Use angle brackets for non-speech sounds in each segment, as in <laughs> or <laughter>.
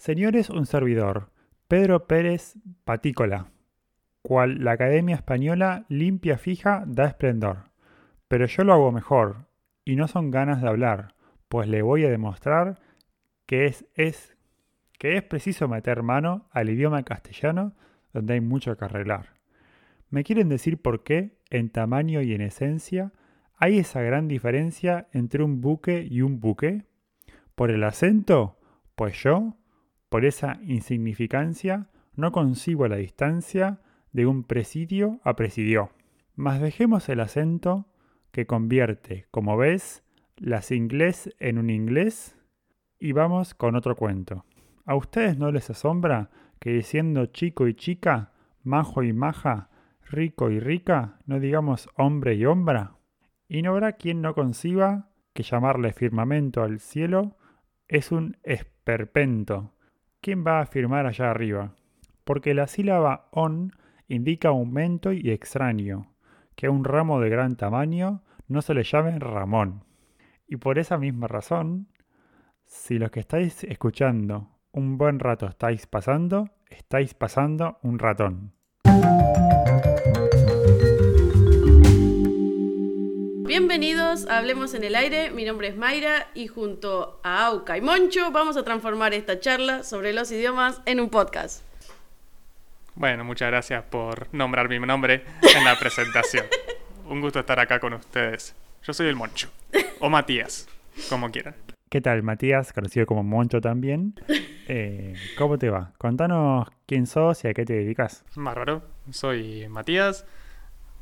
Señores, un servidor, Pedro Pérez Patícola, cual la Academia Española limpia fija da esplendor. Pero yo lo hago mejor, y no son ganas de hablar, pues le voy a demostrar que es, es, que es preciso meter mano al idioma castellano donde hay mucho que arreglar. ¿Me quieren decir por qué, en tamaño y en esencia, hay esa gran diferencia entre un buque y un buque? ¿Por el acento? Pues yo, por esa insignificancia, no consigo la distancia de un presidio a presidio. Mas dejemos el acento que convierte, como ves, las inglés en un inglés y vamos con otro cuento. ¿A ustedes no les asombra que siendo chico y chica, majo y maja, rico y rica, no digamos hombre y hombra? Y no habrá quien no conciba que llamarle firmamento al cielo es un esperpento. ¿Quién va a firmar allá arriba? Porque la sílaba on indica aumento y extraño, que a un ramo de gran tamaño no se le llame Ramón. Y por esa misma razón, si los que estáis escuchando un buen rato estáis pasando, estáis pasando un ratón. Bienvenidos a Hablemos en el Aire, mi nombre es Mayra y junto a Auca y Moncho vamos a transformar esta charla sobre los idiomas en un podcast. Bueno, muchas gracias por nombrar mi nombre en la presentación. <laughs> Un gusto estar acá con ustedes. Yo soy el Moncho, o Matías, como quieran. ¿Qué tal, Matías? Conocido como Moncho también. <laughs> Eh, ¿Cómo te va? Contanos quién sos y a qué te dedicas. Más raro, soy Matías,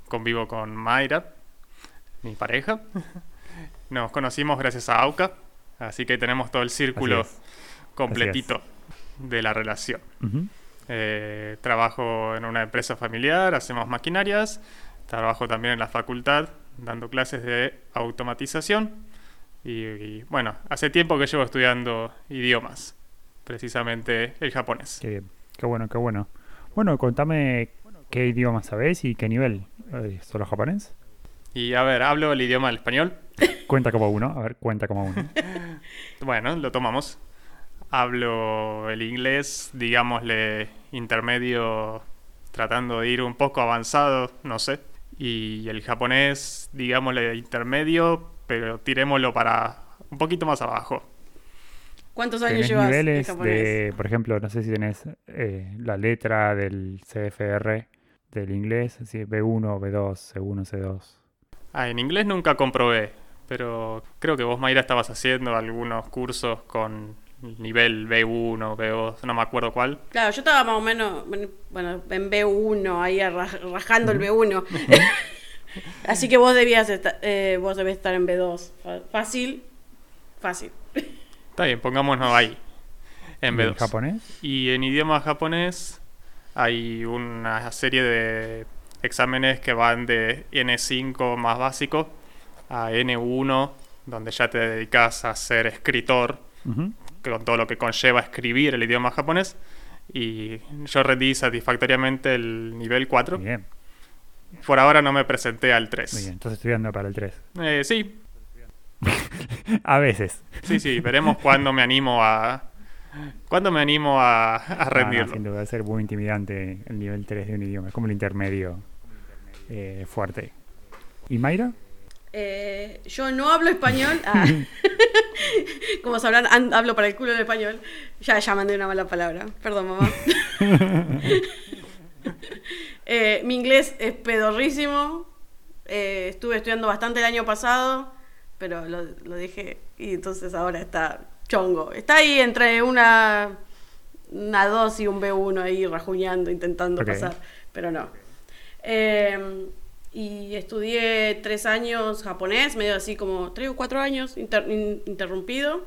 convivo con Mayra, mi pareja. Nos conocimos gracias a AUCA, así que tenemos todo el círculo completito de la relación. Eh, trabajo en una empresa familiar, hacemos maquinarias, trabajo también en la facultad dando clases de automatización y, y, bueno, hace tiempo que llevo estudiando idiomas, precisamente el japonés. Qué bien, qué bueno, qué bueno. Bueno, contame qué idioma sabés y qué nivel. Eh, ¿Solo japonés? Y a ver, hablo el idioma del español. <laughs> Cuenta como uno, a ver, cuenta como uno. <laughs> Bueno, lo tomamos. Hablo el inglés, digámosle, intermedio, tratando de ir un poco avanzado, no sé. Y el japonés, digámosle, intermedio, pero tirémoslo para un poquito más abajo. ¿Cuántos años ¿Tenés llevas niveles japonés? de, por ejemplo, no sé si tenés eh, la letra del CFR del inglés, así, B1, B2, C1, C2? Ah, en inglés nunca comprobé, pero creo que vos, Mayra, estabas haciendo algunos cursos con nivel B1, B2, no me acuerdo cuál. Claro, yo estaba más o menos, bueno, en B1, ahí rajando el B1. <laughs> Así que vos debías estar, eh, vos debés estar en B2. Fa- Fácil, fácil. Está bien, pongámonos ahí, en ¿Y en B2. japonés? Y en idioma japonés hay una serie de exámenes que van de N5 más básico a N1, donde ya te dedicas a ser escritor, Ujú. con todo lo que conlleva escribir el idioma japonés. Y yo rendí satisfactoriamente el nivel 4. Muy bien, Por ahora no me presenté al muy 3. bien. Estás estudiando para el 3. Eh, sí, <laughs> A veces. sí, sí, veremos cuándo me animo a... ¿Cuándo me animo a, a No, no, rendirlo? sin duda, debe ser muy intimidante el nivel 3 de un idioma. Es como el intermedio eh, fuerte. ¿Y Mayra? Eh, yo no hablo español. <laughs> Ah. <laughs> Como sabrán, hablo para el culo en español. Ya, ya mandé una mala palabra. Perdón, mamá. <laughs> Eh, mi inglés es pedorrísimo. Eh, estuve estudiando bastante el año pasado, pero lo, lo dejé y entonces ahora está chongo. Está ahí entre una, una 2 y un B1 ahí rajuñando, intentando Ok. pasar, pero no. Eh, y estudié tres años japonés, medio así como tres o cuatro años inter- in- interrumpido.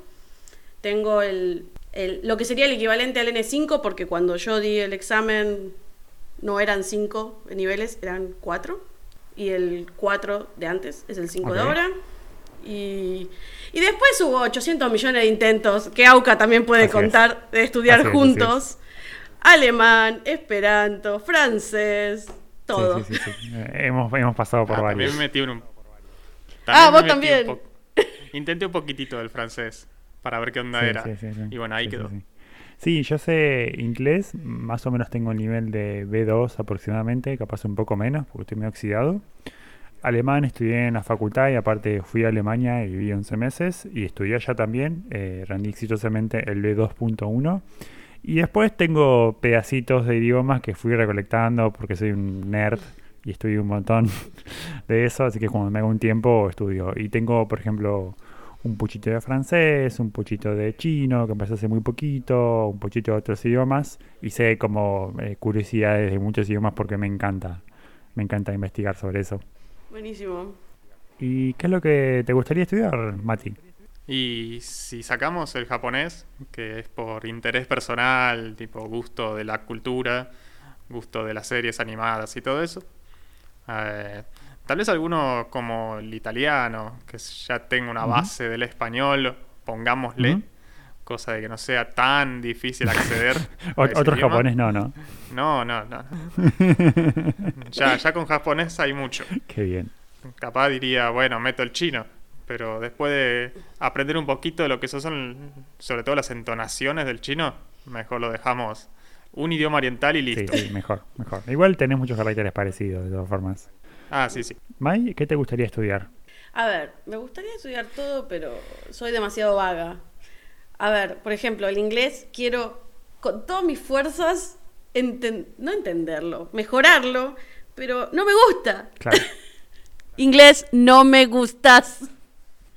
Tengo el, el- lo que sería el equivalente al N5, porque cuando yo di el examen no eran cinco niveles, eran cuatro. Y el 4 de antes es el 5 de Ok. ahora. Y, y después hubo 800 millones de intentos que AUCA también puede Así es. contar de estudiar Así es, así juntos. Alemán, esperanto, francés, todo. Sí, sí, sí, sí. Hemos, hemos pasado por Ah, varios. También me metí en un... Ah, me vos metí un también. po- Intenté un poquitito del francés para ver qué onda Sí, era. sí, sí, sí. Y bueno, ahí quedó. sí. Sí, yo sé inglés, más o menos tengo el nivel de B2 aproximadamente, capaz un poco menos, porque estoy medio oxidado. Alemán estudié en la facultad y aparte fui a Alemania y viví 11 meses y estudié allá también, eh, rendí exitosamente el B2.1. Y después tengo pedacitos de idiomas que fui recolectando porque soy un nerd y estudié un montón <laughs> de eso, así que cuando me hago un tiempo estudio. Y tengo, por ejemplo, un puchito de francés, un puchito de chino, que empecé hace muy poquito, un puchito de otros idiomas, y sé como eh, curiosidades de muchos idiomas porque me encanta, me encanta investigar sobre eso. Buenísimo. ¿Y qué es lo que te gustaría estudiar, Mati? Y si sacamos el japonés, que es por interés personal, tipo gusto de la cultura, gusto de las series animadas y todo eso, eh, tal vez alguno como el italiano, que ya tenga una base del español, pongámosle. Cosa de que no sea tan difícil acceder. <laughs> Ot- otro idioma. japonés no, ¿no? No, no, no. <laughs> ya, ya con japonés hay mucho. Qué bien. Capaz diría, bueno, meto el chino. Pero después de aprender un poquito de lo que eso son, sobre todo las entonaciones del chino, mejor lo dejamos un idioma oriental y Sí, listo. sí, mejor, mejor. Igual tenés muchos caracteres parecidos, de todas formas. Ah, sí, sí. Mai, ¿qué te gustaría estudiar? A ver, me gustaría estudiar todo, pero soy demasiado vaga. A ver, por ejemplo, el inglés quiero con todas mis fuerzas enten- no entenderlo, mejorarlo, pero no me gusta. Claro. <laughs> Inglés, no me gustas.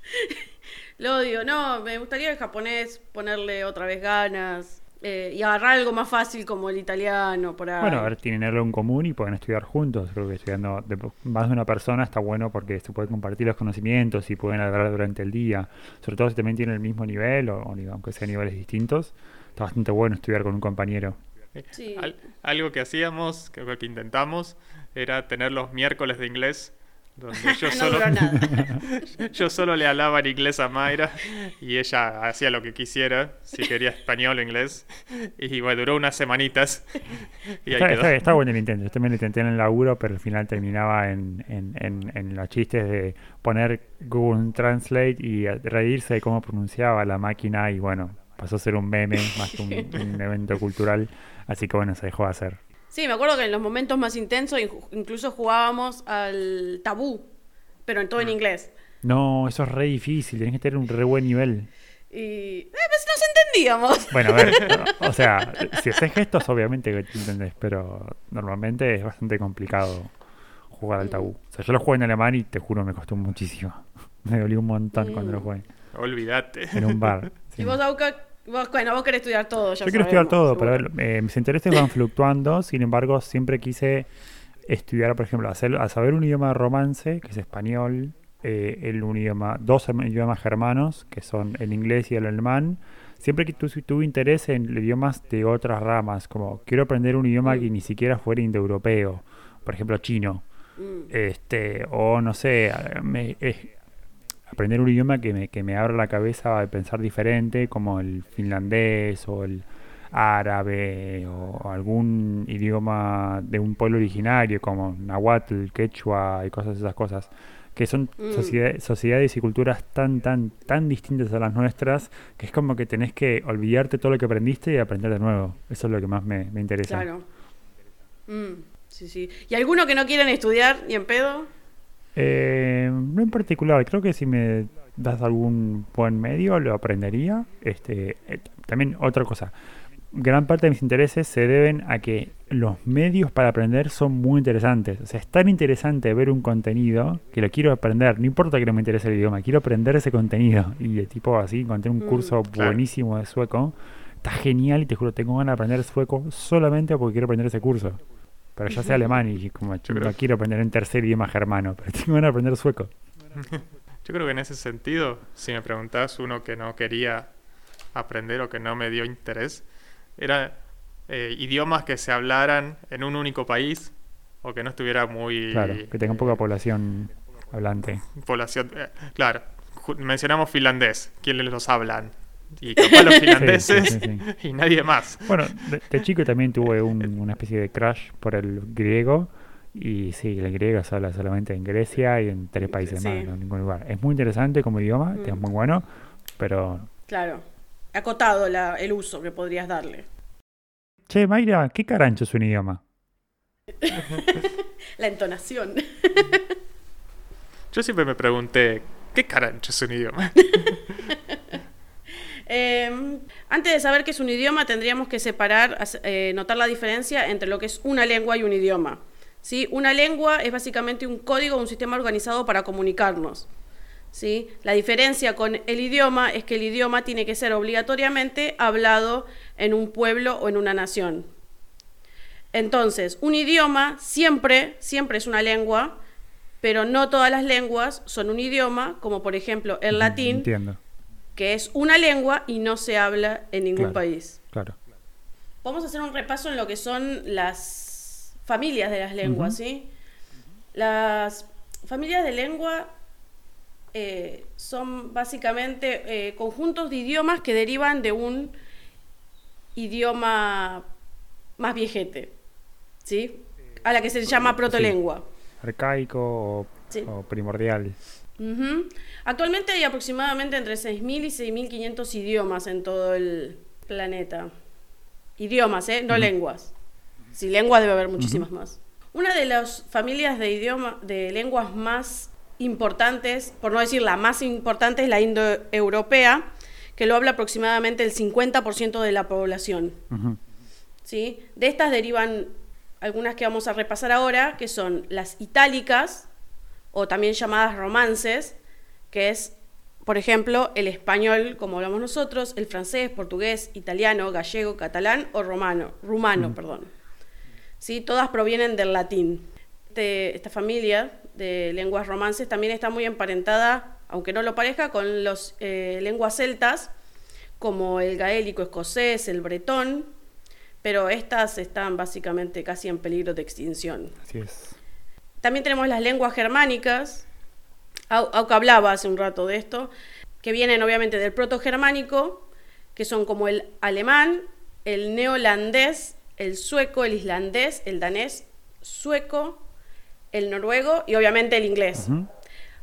<laughs> Lo odio, no, me gustaría el japonés ponerle otra vez ganas eh, y agarrar algo más fácil como el italiano, por ahí. Bueno, a ver, tienen algo en común y pueden estudiar juntos. Creo que estudiando de más de una persona está bueno porque se puede compartir los conocimientos y pueden hablar durante el día. Sobre todo si también tienen el mismo nivel o, o aunque sean niveles distintos. Está bastante bueno estudiar con un compañero. Sí. Al- algo que hacíamos, que, que intentamos, era tener los miércoles de inglés, donde yo <laughs> no solo, <laughs> yo solo le hablaba en inglés a Mayra y ella hacía lo que quisiera, si quería español o inglés. Y bueno, duró unas semanitas. Y ahí Está, quedó. está- está bueno el intento. Yo también lo intenté en el laburo, pero al final terminaba en, en, en, en los chistes de poner Google Translate y reírse de cómo pronunciaba la máquina y bueno, pasó a ser un meme más que un, <laughs> un evento cultural. Así que bueno, se dejó de hacer. Sí, me acuerdo que en los momentos más intensos incluso jugábamos al tabú, pero en todo en inglés. No, eso es re difícil, tenés que tener un re buen nivel. Y eh, pues nos entendíamos. Bueno, a ver, <laughs> o sea, si haces gestos, obviamente que te entendés, pero normalmente es bastante complicado jugar al tabú. O sea, yo lo jugué en alemán y te juro me costó muchísimo. <laughs> Me dolió un montón cuando lo jugué Olvídate. en un bar. sí. <laughs> Y vos, Auca, vos, bueno, vos querés estudiar todo, ya Yo quiero estudiar todo, pero seguro. ver, eh, mis intereses van fluctuando, sin embargo, siempre quise estudiar, por ejemplo, hacer, a saber un idioma de romance, que es español, eh, el un idioma, dos idiomas germanos, que son el inglés y el alemán. Siempre que tu- tuve interés en idiomas de otras ramas, como quiero aprender un idioma Mm. que ni siquiera fuera indoeuropeo, por ejemplo, chino, Mm. este, o no sé, me- es- aprender un idioma que me, que me abra la cabeza a pensar diferente, como el finlandés o el árabe o algún idioma de un pueblo originario como nahuatl, quechua y cosas de esas cosas que son Mm. sociedad- sociedades y culturas tan tan tan distintas a las nuestras que es como que tenés que olvidarte todo lo que aprendiste y aprender de nuevo eso es lo que más me, me interesa Claro. Mm, sí, sí. ¿Y alguno que no quieren estudiar ni en pedo? Eh, no en particular, creo que si me das algún buen medio lo aprendería. Este, eh, también otra cosa, gran parte de mis intereses se deben a que los medios para aprender son muy interesantes. O sea, es tan interesante ver un contenido que lo quiero aprender. No importa que no me interese el idioma, quiero aprender ese contenido. Y de tipo así, encontré un Mm, curso claro. buenísimo de sueco. Está genial y te juro, tengo ganas de aprender sueco solamente porque quiero aprender ese curso. Pero ya sé alemán y como Yo no quiero aprender en tercer idioma germano, pero <laughs> tengo de aprender sueco. Yo creo que en ese sentido, si me preguntás uno que no quería aprender o que no me dio interés, era eh, idiomas que se hablaran en un único país o que no estuviera muy... Claro, que tenga poca eh, población hablante. población. eh, claro, mencionamos finlandés. ¿Quiénes los hablan? Y capaz los <laughs> finlandeses sí, sí, y nadie más. Bueno, de, de chico <laughs> también tuve un- una especie de crush por el griego. Y sí, el griego se habla solamente en Grecia y en tres países Sí. más, no en ningún lugar. Es muy interesante como idioma, Mm. es muy bueno, pero Claro. acotado la- el uso que podrías darle. Che, Mayra, ¿qué carancho es un idioma? <laughs> La entonación. Yo siempre me pregunté, ¿qué carancho es un idioma? Eh, antes de saber qué es un idioma, tendríamos que separar, eh, notar la diferencia entre lo que es una lengua y un idioma. ¿sí? Una lengua es básicamente un código, un sistema organizado para comunicarnos. ¿sí? La diferencia con el idioma es que el idioma tiene que ser obligatoriamente hablado en un pueblo o en una nación. Entonces, un idioma siempre, siempre es una lengua, pero no todas las lenguas son un idioma, como por ejemplo el latín, Entiendo, que es una lengua y no se habla en ningún Claro. país. claro. Vamos a hacer un repaso en lo que son las familias de las lenguas. ¿sí? Las familias de lengua eh, son básicamente eh, conjuntos de idiomas que derivan de un idioma más viejete, ¿sí? A la que se llama protolengua. Arcaico o, Sí. o primordial. Actualmente hay aproximadamente entre 6.000 y 6.500 idiomas en todo el planeta. Idiomas, ¿eh? No lenguas. Si lenguas debe haber muchísimas más. Una de las familias de idioma, de lenguas más importantes, por no decir la más importante, es la indoeuropea, que lo habla aproximadamente el 50% de la población. ¿sí? De estas derivan algunas que vamos a repasar ahora, que son las itálicas, o también llamadas romances, que es, por ejemplo, el español, como hablamos nosotros, el francés, portugués, italiano, gallego, catalán o romano, rumano, perdón. ¿Sí? Todas provienen del latín. Este- esta familia de lenguas romances también está muy emparentada, aunque no lo parezca, con las lenguas celtas, como el gaélico escocés, el bretón, pero estas están básicamente casi en peligro de extinción. Así es. También tenemos las lenguas germánicas, Au- Auca hablaba hace un rato de esto, que vienen obviamente del proto-germánico, que son como el alemán, el neolandés, el sueco, el islandés, el danés, sueco, el noruego y obviamente el inglés.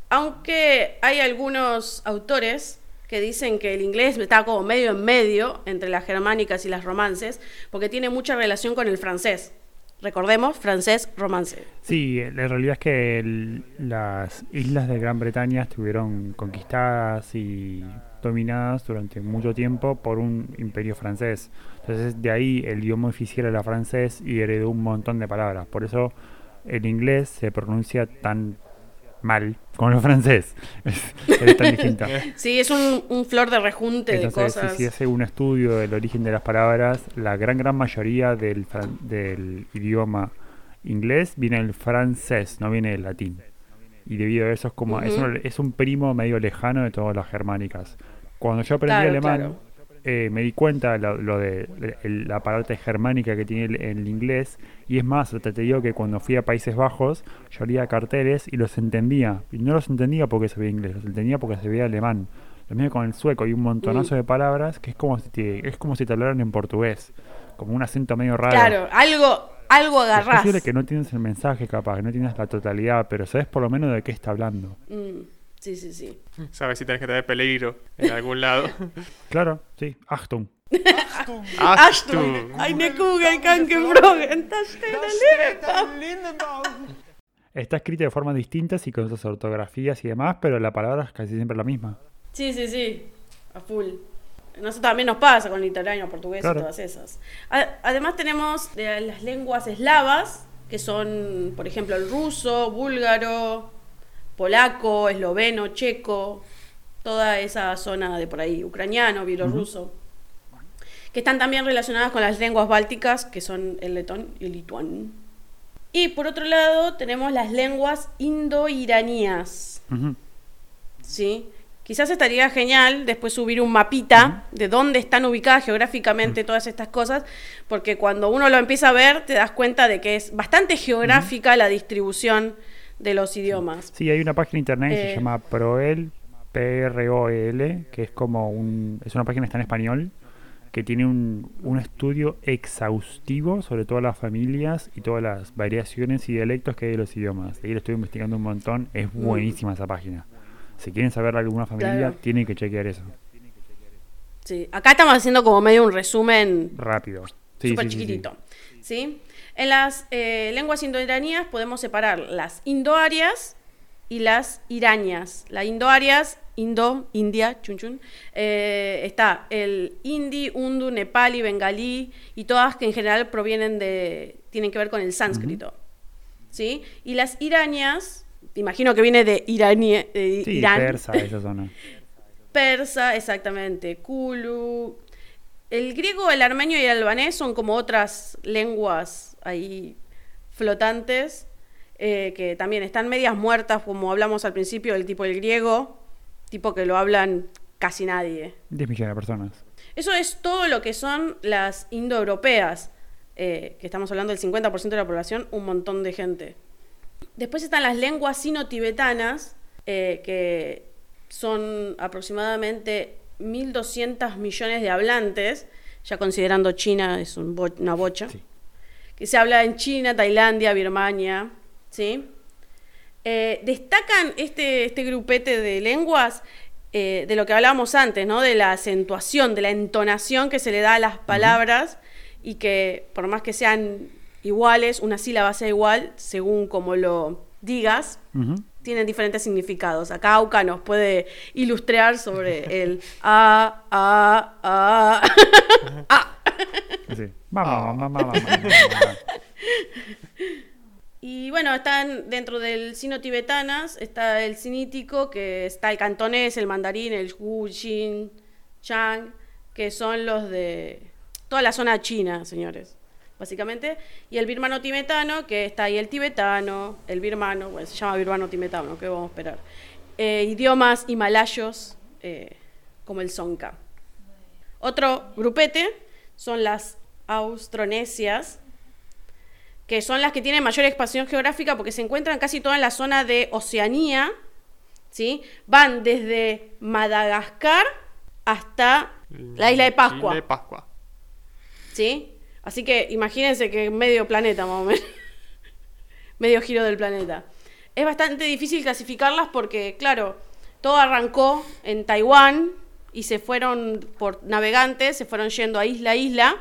Aunque hay algunos autores que dicen que el inglés está como medio en medio entre las germánicas y las romances, porque tiene mucha relación con el francés. Recordemos, francés, romance. Sí, la realidad es que el- las islas de Gran Bretaña estuvieron conquistadas y dominadas durante mucho tiempo por un imperio francés. Entonces de ahí el idioma oficial era francés y heredó un montón de palabras. Por eso el inglés se pronuncia tan mal como el francés. <laughs> Es, es tan distinta. <laughs> Sí, es un, un flor de rejunte de Entonces, si cosas. se hace un estudio del origen de las palabras, la gran gran mayoría del, del idioma inglés viene del francés, no viene del latín. Y debido a eso es como es, Ujú. un, es un primo medio lejano de todas las germánicas. Cuando yo aprendí Claro, alemán, claro. Eh, me di cuenta lo, lo de el- la parte germánica que tiene el, el inglés. Y es más, hasta te digo que cuando fui a Países Bajos, yo leía carteles y los entendía. Y no los entendía porque sabía inglés, los entendía porque sabía alemán. Lo mismo con el sueco, hay un montonazo Mm. de palabras que es como si te, es como si te hablaran en portugués. Como un acento medio raro. Claro, algo, algo Es agarrás. posible que no tienes el mensaje capaz, que no tienes la totalidad, pero sabes por lo menos de qué está hablando. Mm, sí, sí, sí. Sabes si tenés que tener peligro en algún lado. <laughs> Claro, sí, Achtung. Ashton, eine Kugel kann geflogen, das. Está escrito de formas distintas y con sus ortografías y demás, pero la palabra es casi siempre la misma. Sí, sí, sí, a full. Nosotros también nos pasa con el italiano, portugués Claro. y todas esas. Además tenemos de las lenguas eslavas, que son, por ejemplo, el ruso, búlgaro, polaco, esloveno, checo, toda esa zona de por ahí, ucraniano, bielorruso, que están también relacionadas con las lenguas bálticas, que son el letón y el lituano. Y por otro lado tenemos las lenguas indo-iranías. ¿sí? Quizás estaría genial después subir un mapita de dónde están ubicadas geográficamente todas estas cosas, porque cuando uno lo empieza a ver te das cuenta de que es bastante geográfica la distribución de los idiomas. Sí, hay una página de internet que se Eh. llama Proel, P-R-O-E-L, que es como un. Es una página que está en español, que tiene un, un estudio exhaustivo sobre todas las familias y todas las variaciones y dialectos que hay de los idiomas. Ahí lo estoy investigando un montón, es buenísima esa página. Si quieren saber alguna familia, Claro. tienen que chequear eso. Sí, acá estamos haciendo como medio un resumen Rápido. Sí, súper sí. chiquitito. Sí, En las eh, lenguas indoiranías podemos separar las indoarias y las irañas. Las indoarias, indo, india, chun chun, eh, está el hindi, undu, nepali, bengalí y todas que en general provienen de, tienen que ver con el sánscrito. ¿Sí? Y las irañas, imagino que viene de Irania, de Sí, Irán. persa, esa zona. <laughs> Persa, exactamente. Kulu. El griego, el armenio y el albanés son como otras lenguas ahí flotantes eh, que también están medias muertas, como hablamos al principio, del tipo el griego, tipo que lo hablan casi nadie. 10 millones de personas. Eso es todo lo que son las indoeuropeas, eh, que estamos hablando del 50% de la población, un montón de gente. Después están las lenguas sino-tibetanas, eh, que son aproximadamente 1.200 millones de hablantes, ya considerando China es un bo- una bocha, Sí. Que se habla en China, Tailandia, Birmania, ¿sí? Eh, destacan este, este grupete de lenguas eh, de lo que hablábamos antes, ¿no? De la acentuación, de la entonación que se le da a las palabras y que por más que sean iguales, una sílaba sea igual, según como lo digas, tienen diferentes significados. Acá Auca nos puede ilustrar sobre <laughs> el a, a, a. a. Sí. Vamos, vamos, vamos, <laughs> vamos. Y bueno, están dentro del sino-tibetanas, está el sinítico, que está el cantonés, el mandarín, el Jin, Chang, que son los de toda la zona china, señores, básicamente. Y el birmano-tibetano, que está ahí el tibetano, el birmano, bueno, se llama birmano-tibetano, ¿qué vamos a esperar? Eh, idiomas himalayos, eh, como el Sonka. Otro grupete son las austronesias, que son las que tienen mayor expansión geográfica porque se encuentran casi toda en la zona de Oceanía, ¿sí? Van desde Madagascar hasta la isla de Pascua, Chile, Pascua. ¿sí? Así que imagínense que medio planeta más o menos, <laughs> medio giro del planeta. Es bastante difícil clasificarlas porque, claro, todo arrancó en Taiwán y se fueron por navegantes, se fueron yendo a isla a isla.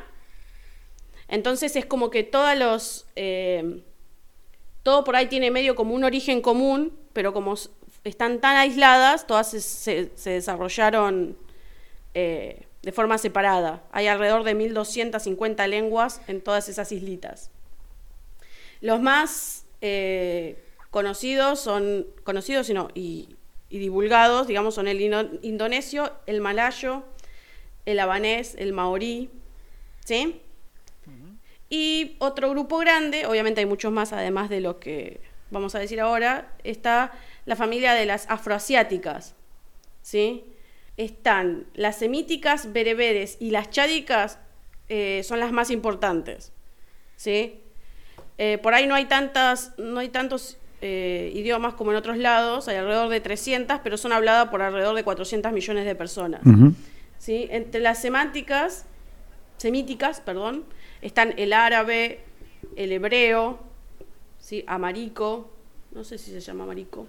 Entonces es como que todos los... eh, todo por ahí tiene medio como un origen común, pero como están tan aisladas, todas se, desarrollaron eh, de forma separada. Hay alrededor de 1250 lenguas en todas esas islitas. Los más eh, conocidos son, conocidos y, y, divulgados, digamos, son el indo- indonesio, el malayo, el habanés, el maorí, ¿sí? Y otro grupo grande, obviamente hay muchos más además de lo que vamos a decir ahora, está la familia de las afroasiáticas, ¿sí? Están las semíticas, bereberes y las chádicas eh, son las más importantes, ¿sí? Eh, por ahí no hay tantas, no hay tantos eh, idiomas como en otros lados, hay alrededor de 300, pero son habladas por alrededor de 400 millones de personas. ¿sí? Entre las semánticas, semíticas, perdón, están el árabe, el hebreo, ¿sí? amarico, no sé si se llama amarico,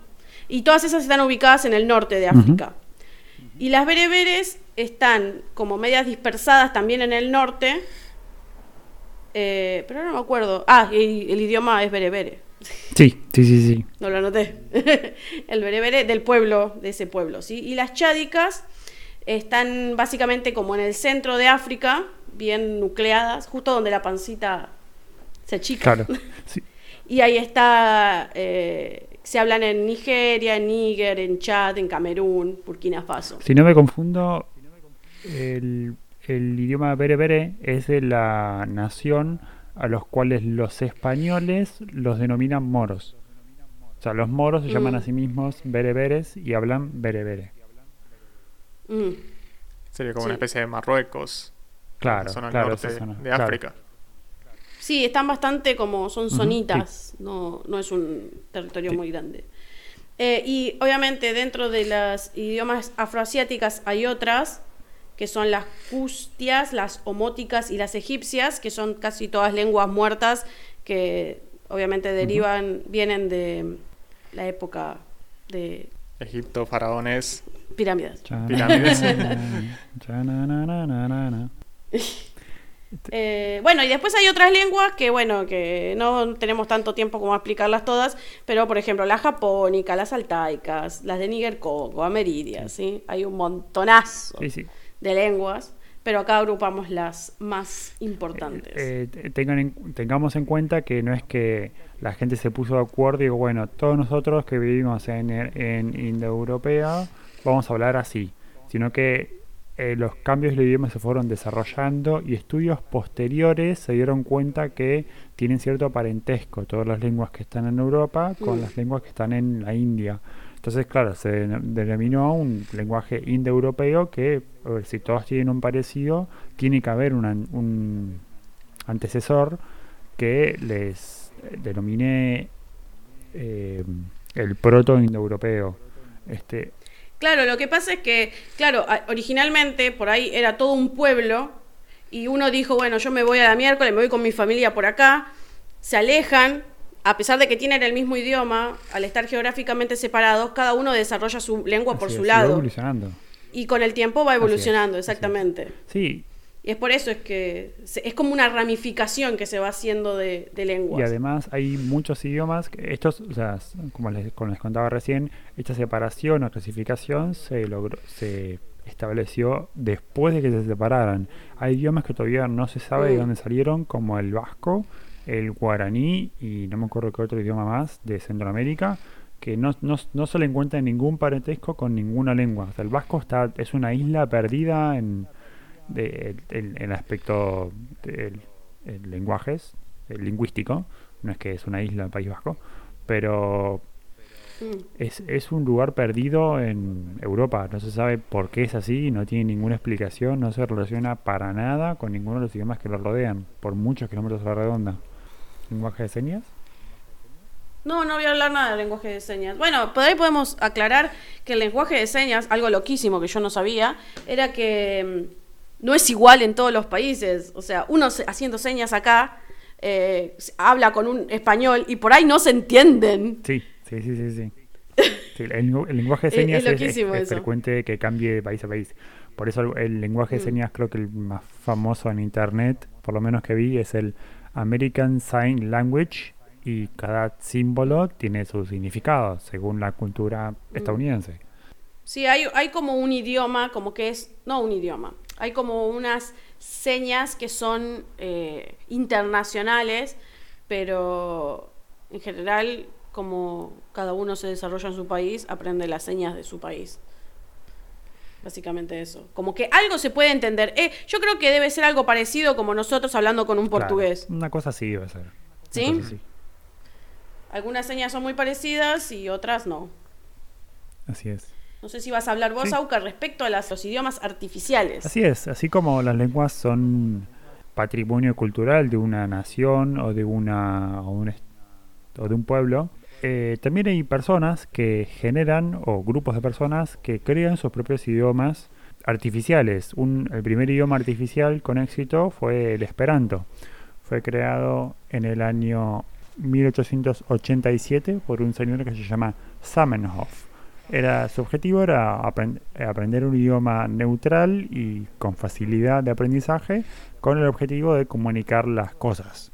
y todas esas están ubicadas en el norte de África. Y las bereberes están como medias dispersadas también en el norte, eh, pero no me acuerdo. Ah, y el idioma es berebere. Sí, sí, sí, sí. No lo anoté. <laughs> el berebere del pueblo, de ese pueblo, ¿sí? Y las chádicas están básicamente como en el centro de África, bien nucleadas, justo donde la pancita se achica. Claro. <laughs> Sí. Y ahí está, eh, se hablan en Nigeria, en Níger, en Chad, en Camerún, Burkina Faso. Si no me confundo, el, el idioma berebere es de la nación a los cuales los españoles los denominan moros. O sea, los moros se llaman Mm. a sí mismos bereberes y hablan berebere. Mm. Sería como Sí. una especie de Marruecos. Claro, la zona claro, norte zona, de claro. África. Sí, están bastante como son zonitas, no, no es un territorio Sí. muy grande. Eh, y obviamente dentro de las idiomas afroasiáticas hay otras, que son las custias, las homóticas y las egipcias, que son casi todas lenguas muertas que obviamente derivan, vienen de la época de Egipto, faraones, Pirámides. pirámides. <laughs> Eh, bueno, y después hay otras lenguas que, bueno, que no tenemos tanto tiempo como a explicarlas todas, pero por ejemplo, la japónica, las altaicas, las de Níger Congo, Ameridia, ¿sí? Hay un montonazo Sí, sí. de lenguas, pero acá agrupamos las más importantes. Eh, te- tengan en- tengamos en cuenta que no es que la gente se puso de acuerdo y digo, bueno, todos nosotros que vivimos en, en Indoeuropea vamos a hablar así, sino que eh, los cambios de idioma se fueron desarrollando y estudios posteriores se dieron cuenta que tienen cierto parentesco todas las lenguas que están en Europa con Mm. las lenguas que están en la India. Entonces, claro, se denom- denominó un lenguaje indoeuropeo que, a ver, si todos tienen un parecido, tiene que haber una- un antecesor que les eh, denomine eh, el proto-indoeuropeo. Este, Claro, lo que pasa es que, claro, originalmente por ahí era todo un pueblo y uno dijo, bueno, yo me voy a la miércoles, me voy con mi familia por acá, se alejan, a pesar de que tienen el mismo idioma, al estar geográficamente separados, cada uno desarrolla su lengua por su y va lado. evolucionando. Y con el tiempo va evolucionando, así es. exactamente. Sí, Y es por eso es que se- es como una ramificación que se va haciendo de, de lenguas. Y además hay muchos idiomas, que estos, o sea, s- como les, como les contaba recién, esta separación o clasificación se logró, se estableció después de que se separaran. Hay idiomas que todavía no se sabe de Mm. dónde salieron, como el vasco, el guaraní y no me acuerdo qué otro idioma más de Centroamérica, que no, no, no se le encuentra ningún parentesco con ninguna lengua. O sea, el vasco está, es una isla perdida en, de, el, el aspecto del el lenguajes, el lingüístico, no es que es una isla País Vasco, pero Mm. es, es un lugar perdido en Europa, no se sabe por qué es así, no tiene ninguna explicación, no se relaciona para nada con ninguno de los idiomas que lo rodean, por muchos kilómetros a la redonda. ¿Lenguaje de señas? No, no voy a hablar nada de lenguaje de señas. Bueno, por ahí podemos aclarar que el lenguaje de señas, algo loquísimo que yo no sabía, era que mm, no es igual en todos los países. O sea, uno haciendo señas acá eh, habla con un español y por ahí no se entienden. Sí, sí, sí, sí. sí. <laughs> Sí, el, lengu- el lenguaje de es señas es, frecuente que cambie de país a país. Por eso el, lenguaje de Mm. señas creo que el más famoso en internet, por lo menos que vi, es el American Sign Language y cada símbolo tiene su significado según la cultura Mm. Sí, hay, hay como un idioma, como que es, no un idioma, hay como unas señas que son eh, internacionales, pero en general, como cada uno se desarrolla en su país, aprende las señas de su país. Básicamente eso. Como que algo se puede entender. Eh, yo creo que debe ser algo parecido como nosotros hablando con un Claro, portugués. una cosa así debe ser. ¿Sí? así. Algunas señas son muy parecidas y otras no. Así es. No sé si vas a hablar vos, Sí. Auca, respecto a las- los idiomas artificiales. Así es, así como las lenguas son patrimonio cultural de una nación o de una o un, o de un pueblo, eh, también hay personas que generan o grupos de personas que crean sus propios idiomas artificiales. Un, el primer idioma artificial con éxito fue el Esperanto. Fue creado en el año 1887 por un señor que se llama Zamenhof. Era, su objetivo era apren- aprender un idioma neutral y con facilidad de aprendizaje con el objetivo de comunicar las cosas.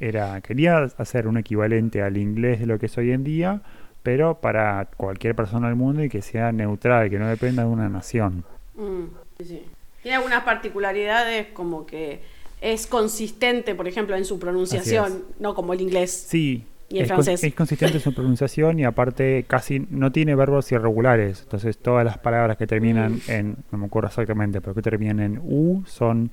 Era, quería hacer un equivalente al inglés de lo que es hoy en día, pero para cualquier persona del mundo y que sea neutral, que no dependa de una nación. Mm, sí. Tiene algunas particularidades como que es consistente, por ejemplo, en su pronunciación, no como el inglés. Sí, Y el es, con- francés. es consistente en su pronunciación y aparte casi no tiene verbos irregulares. Entonces todas las palabras que terminan Mm. en, no me acuerdo exactamente, pero que terminan en U son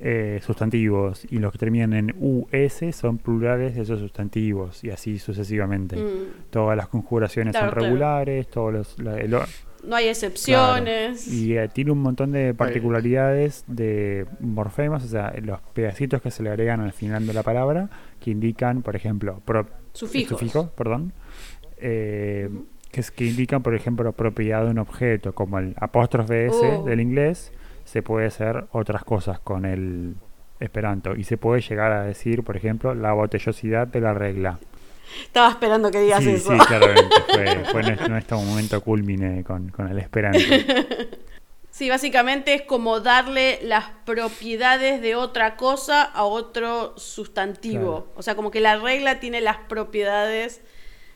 eh, sustantivos y los que terminan en US son plurales de esos sustantivos y así sucesivamente. Mm, Todas las conjuraciones Claro, son claro. regulares, todos los... la- el No hay excepciones. Claro. Y eh, tiene un montón de particularidades de morfemas, o sea, los pedacitos que se le agregan al final de la palabra, que indican, por ejemplo, pro- Sufijos. sufijos, perdón, eh, que, es, que indican, por ejemplo, propiedad de un objeto, como el apóstrofe S Oh. del inglés, se puede hacer otras cosas con el esperanto y se puede llegar a decir, por ejemplo, la botellosidad de la regla. Estaba esperando que digas sí, eso. Sí, claramente. Fue, fue nuestro, momento culmine con, con el esperanto. <laughs> Sí, básicamente es como darle las propiedades de otra cosa a otro sustantivo. O sea, como que la regla tiene las propiedades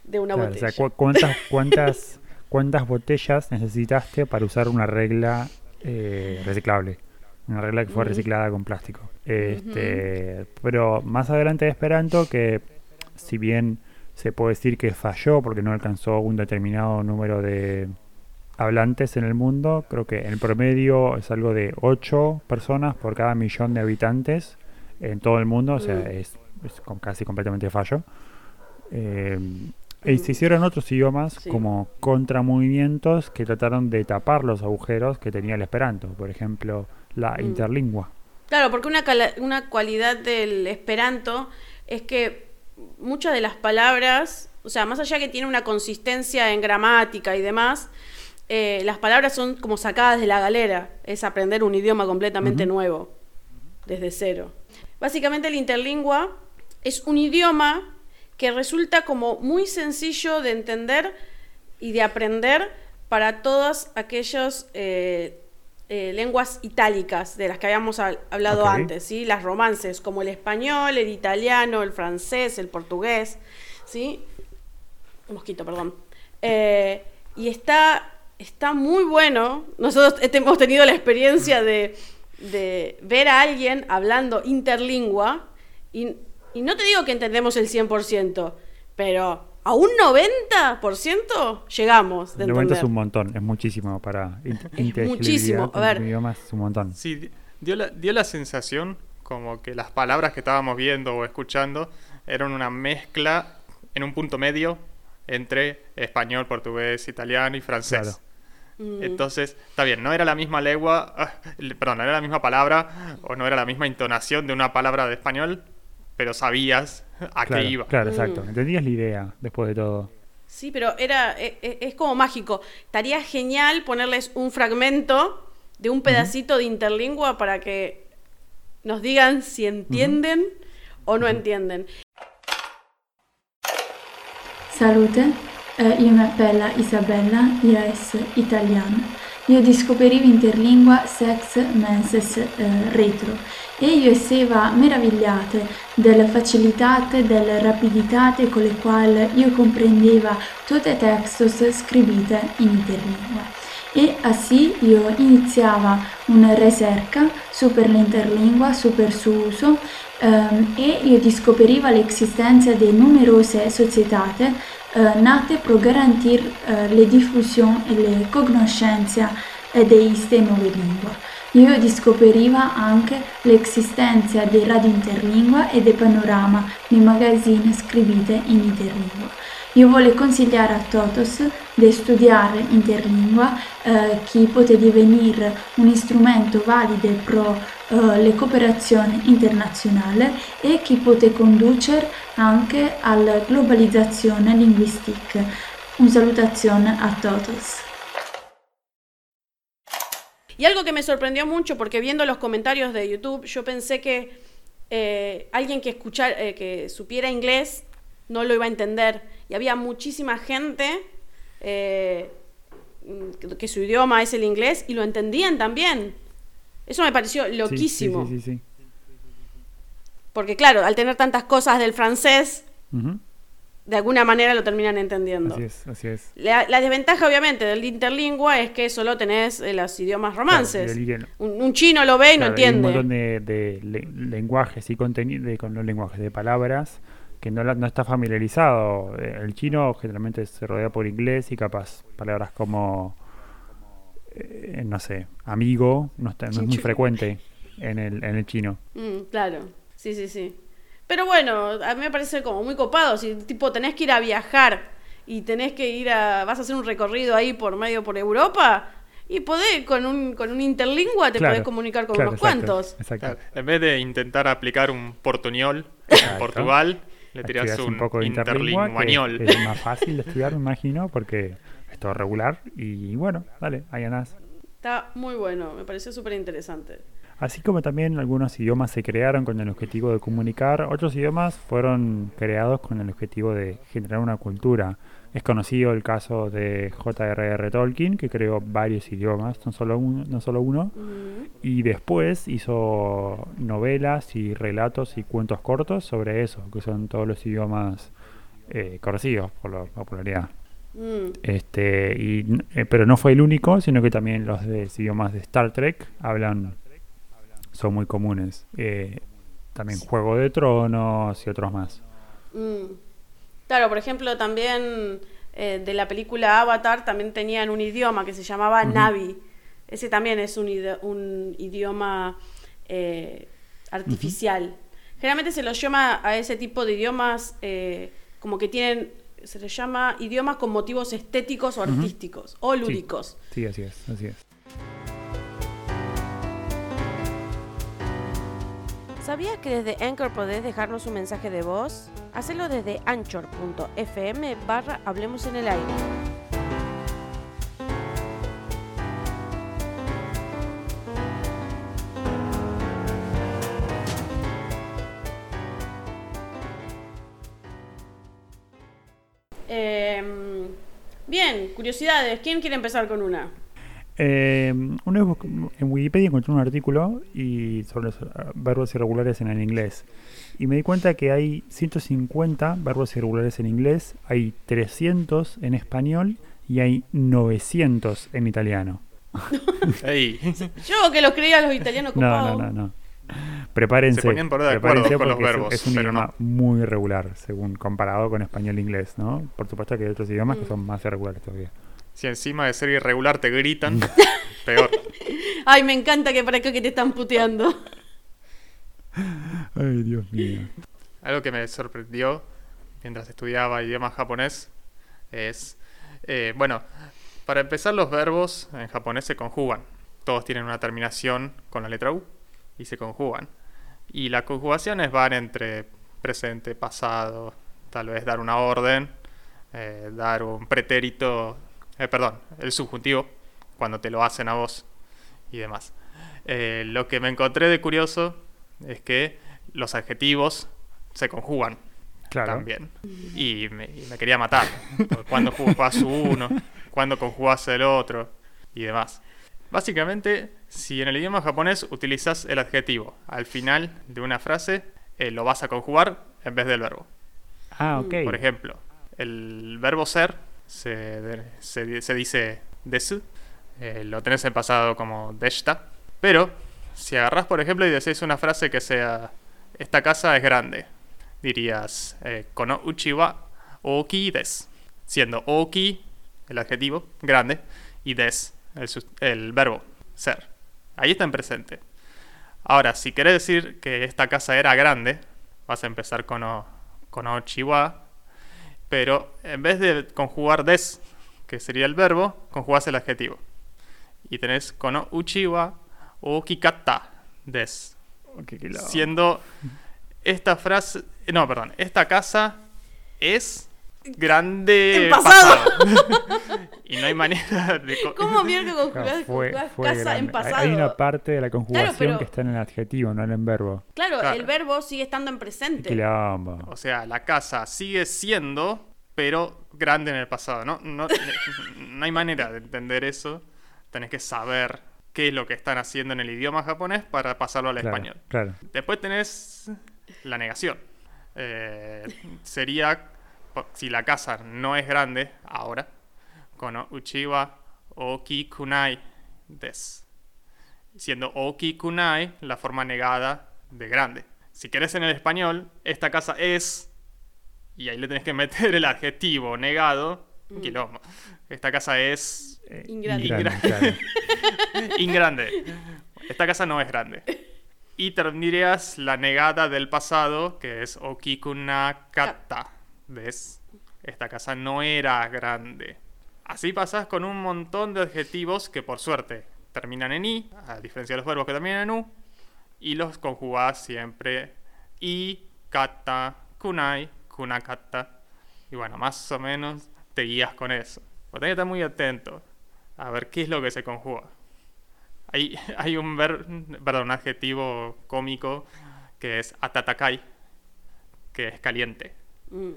de una botella. O sea, ¿cuántas, cuántas, ¿cuántas botellas necesitaste para usar una regla eh, reciclable? Una regla que fue reciclada con plástico. Este, Pero más adelante de Esperanto, que si bien se puede decir que falló porque no alcanzó un determinado número de hablantes en el mundo. Creo que en promedio es algo de 8 personas por cada millón de habitantes en todo el mundo, o sea, mm. es, casi completamente fallo. Eh, y se hicieron otros idiomas como contramovimientos que trataron de tapar los agujeros que tenía el esperanto, por ejemplo, la mm. interlingua. Claro, porque una, una cualidad del esperanto es que muchas de las palabras, o sea, más allá que tiene una consistencia en gramática y demás, eh, las palabras son como sacadas de la galera, es aprender un idioma completamente nuevo, desde cero. Básicamente el interlingua es un idioma que resulta como muy sencillo de entender y de aprender para todas aquellas eh, eh, lenguas itálicas de las que habíamos hablado antes, ¿sí? las romances, como el español, el italiano, el francés, el portugués, ¿sí? mosquito, perdón. y está está muy bueno. Nosotros hemos tenido la experiencia de, ver a alguien hablando interlingua y, no te digo que entendemos el 100%, pero a un 90% llegamos. De 90 es un montón, es muchísimo para es muchísimo, a ver. es un montón. Sí, dio la, dio la sensación como que las palabras que estábamos viendo o escuchando eran una mezcla en un punto medio entre español, portugués, italiano y francés. Mm. Entonces, está bien, no era la misma lengua, ah, perdón, no era la misma palabra o no era la misma entonación de una palabra de español, pero sabías a qué iba. Claro, exacto. Mm. Entendías la idea después de todo. Sí, pero era e, e, es, como mágico. Estaría genial ponerles un fragmento de un pedacito de interlingua para que nos digan si entienden o no entienden. Salute. Eh, io mi appella Isabella, IAS italiano. Io discoperivo interlingua sex menses eh, retro e io esseva meravigliate della facilità, della rapidità con le quali io comprendeva tutte i textos scrivite in interlingua. E così io iniziava una ricerca su per l'interlingua, su per suo uso ehm, e io discoperiva l'esistenza di numerose società nate per garantire eh, le diffusione e le conoscenze di queste nuove lingue. Io discoperiva anche l'esistenza di radio interlingua e di panorama nei magazzini scrivite in interlingua. Io voglio consigliare a todos di studiare interlingua eh, che può divenire un strumento valido per eh, le cooperazioni internazionali e che può conducere anche alla globalizzazione linguistica. Un salutazione a todos. Y algo que me sorprendió mucho, porque viendo los comentarios de YouTube, yo pensé que eh, alguien que, escuchar, eh, que supiera inglés no lo iba a entender. Y había muchísima gente eh, que su idioma es el inglés y lo entendían también. Eso me pareció loquísimo. Sí, sí, sí, Porque claro, al tener tantas cosas del francés, de alguna manera lo terminan entendiendo. Así es, así es. La, desventaja, obviamente, del interlingua es que solo tenés eh, los idiomas romances. un, chino lo ve y no entiende. Hay un montón de, lenguajes y contenido, con los lenguajes de palabras que no, no está familiarizado. El chino generalmente se rodea por inglés y capaz palabras como eh, no sé, amigo, no, está, no es muy frecuente en el, en el chino. Mm, claro, sí, sí, sí. Pero bueno, a mí me parece como muy copado, si tipo tenés que ir a viajar y tenés que ir a, vas a hacer un recorrido ahí por medio por Europa, y podés, con un, con un interlingua te podés comunicar con unos cuantos. En vez de intentar aplicar un portuñol en Portugal, le tirás un, un poco interlinguañol. Es <laughs> más fácil de estudiar, me imagino, porque todo regular y bueno, dale, ahí andás. Está muy bueno, me pareció súper interesante. Así como también algunos idiomas se crearon con el objetivo de comunicar, otros idiomas fueron creados con el objetivo de generar una cultura. Es conocido el caso de J.R.R. Tolkien, que creó varios idiomas, no solo uno, no solo uno Ujú. y después hizo novelas y relatos y cuentos cortos sobre eso, que son todos los idiomas eh, conocidos por la popularidad. Mm. Este, y, eh, pero no fue el único, sino que también los de idiomas de Star Trek hablan, son muy comunes. Eh, también Juego de Tronos y otros más. Mm. Claro, por ejemplo, también eh, de la película Avatar también tenían un idioma que se llamaba Navi. Ese también es un, idioma eh, artificial. Generalmente se los llama a ese tipo de idiomas eh, como que tienen, se les llama idiomas con motivos estéticos o artísticos o lúdicos. Sí, así es, así es. ¿Sabías que desde Anchor podés dejarnos un mensaje de voz? Hacelo desde anchor.fm barra Hablemos en el aire. Em, bien, curiosidades. ¿Quién quiere empezar con una? Eh, una vez en Wikipedia encontré un artículo y sobre los ah, verbos irregulares en el inglés. Y me di cuenta que hay 150 verbos irregulares en inglés, hay 300 en español y hay 900 en italiano. <laughs> Yo que los creía los italianos No, ocupados. no, no, no. Prepárense. Se ponían por de acuerdo prepárense con los es- verbos, es, un pero idioma muy irregular, según comparado con español e inglés, ¿no? Por supuesto que hay otros idiomas que son más irregulares todavía. Si encima de ser irregular te gritan, <laughs> peor. Ay, me encanta que parezca que te están puteando. Ay, Dios mío. Algo que me sorprendió mientras estudiaba idioma japonés es, eh, bueno, para empezar los verbos en japonés se conjugan. Todos tienen una terminación con la letra U y se conjugan. Y las conjugaciones van entre presente, pasado, tal vez dar una orden, eh, dar un pretérito, eh, perdón, el subjuntivo, cuando te lo hacen a vos y demás. Eh, lo que me encontré de curioso es que los adjetivos se conjugan Claro. también. Y me, y me quería matar. Cuando jugás uno, cuando conjugás el otro y demás. Básicamente, si en el idioma japonés utilizas el adjetivo al final de una frase, eh, lo vas a conjugar en vez del verbo. Ah, ok. Por ejemplo, el verbo ser se, se di- se dice desu, eh, lo tenés en pasado como deshita, pero si agarrás, por ejemplo, y decís una frase que sea esta casa es grande, dirías eh, kono uchi wa oki desu, siendo oki el adjetivo grande y des el, el verbo ser. Ahí está en presente. Ahora, si querés decir que esta casa era grande, vas a empezar con o, con pero en vez de conjugar des, que sería el verbo, conjugás el adjetivo. Y tenés kono uchiwa o kikata des, quilombo. siendo esta frase, no, perdón, esta casa es grande En pasado. <laughs> y no hay manera de co- ¿Cómo mierda <laughs> conjugás, fue- conjugás fue casa grande. en pasado? Hay una parte de la conjugación pero- que está en el adjetivo, no en el verbo. Claro, Claro. el verbo sigue estando en presente. Quilombo. O sea, la casa sigue siendo, pero grande en el pasado. No, no, <laughs> no hay manera de entender eso. Tenés que saber qué es lo que están haciendo en el idioma japonés para pasarlo al Claro, español. Claro. Después tenés la negación. Eh, sería, si la casa no es grande ahora, kono uchiwa oki kunai des. Siendo oki kunai la forma negada de grande. Si querés en el español, esta casa es, y ahí le tenés que meter el adjetivo negado, quilombo. Esta casa es Eh, Ingrande. ingrande, ingrande. <laughs> Esta casa no es grande. Y tendrías la negada del pasado, que es Okikunakata. ¿Ves? Esta casa no era grande. Así pasás con un montón de adjetivos que por suerte terminan en i, a diferencia de los verbos que terminan en u, y los conjugás siempre i, kata, kunai, kunakata. Y bueno, más o menos te guías con eso. Pero tenés que estar muy atento a ver qué es lo que se conjuga. Hay, <laughs> hay un, ver, perdón, adjetivo cómico que es atatakai, que es caliente. Mm.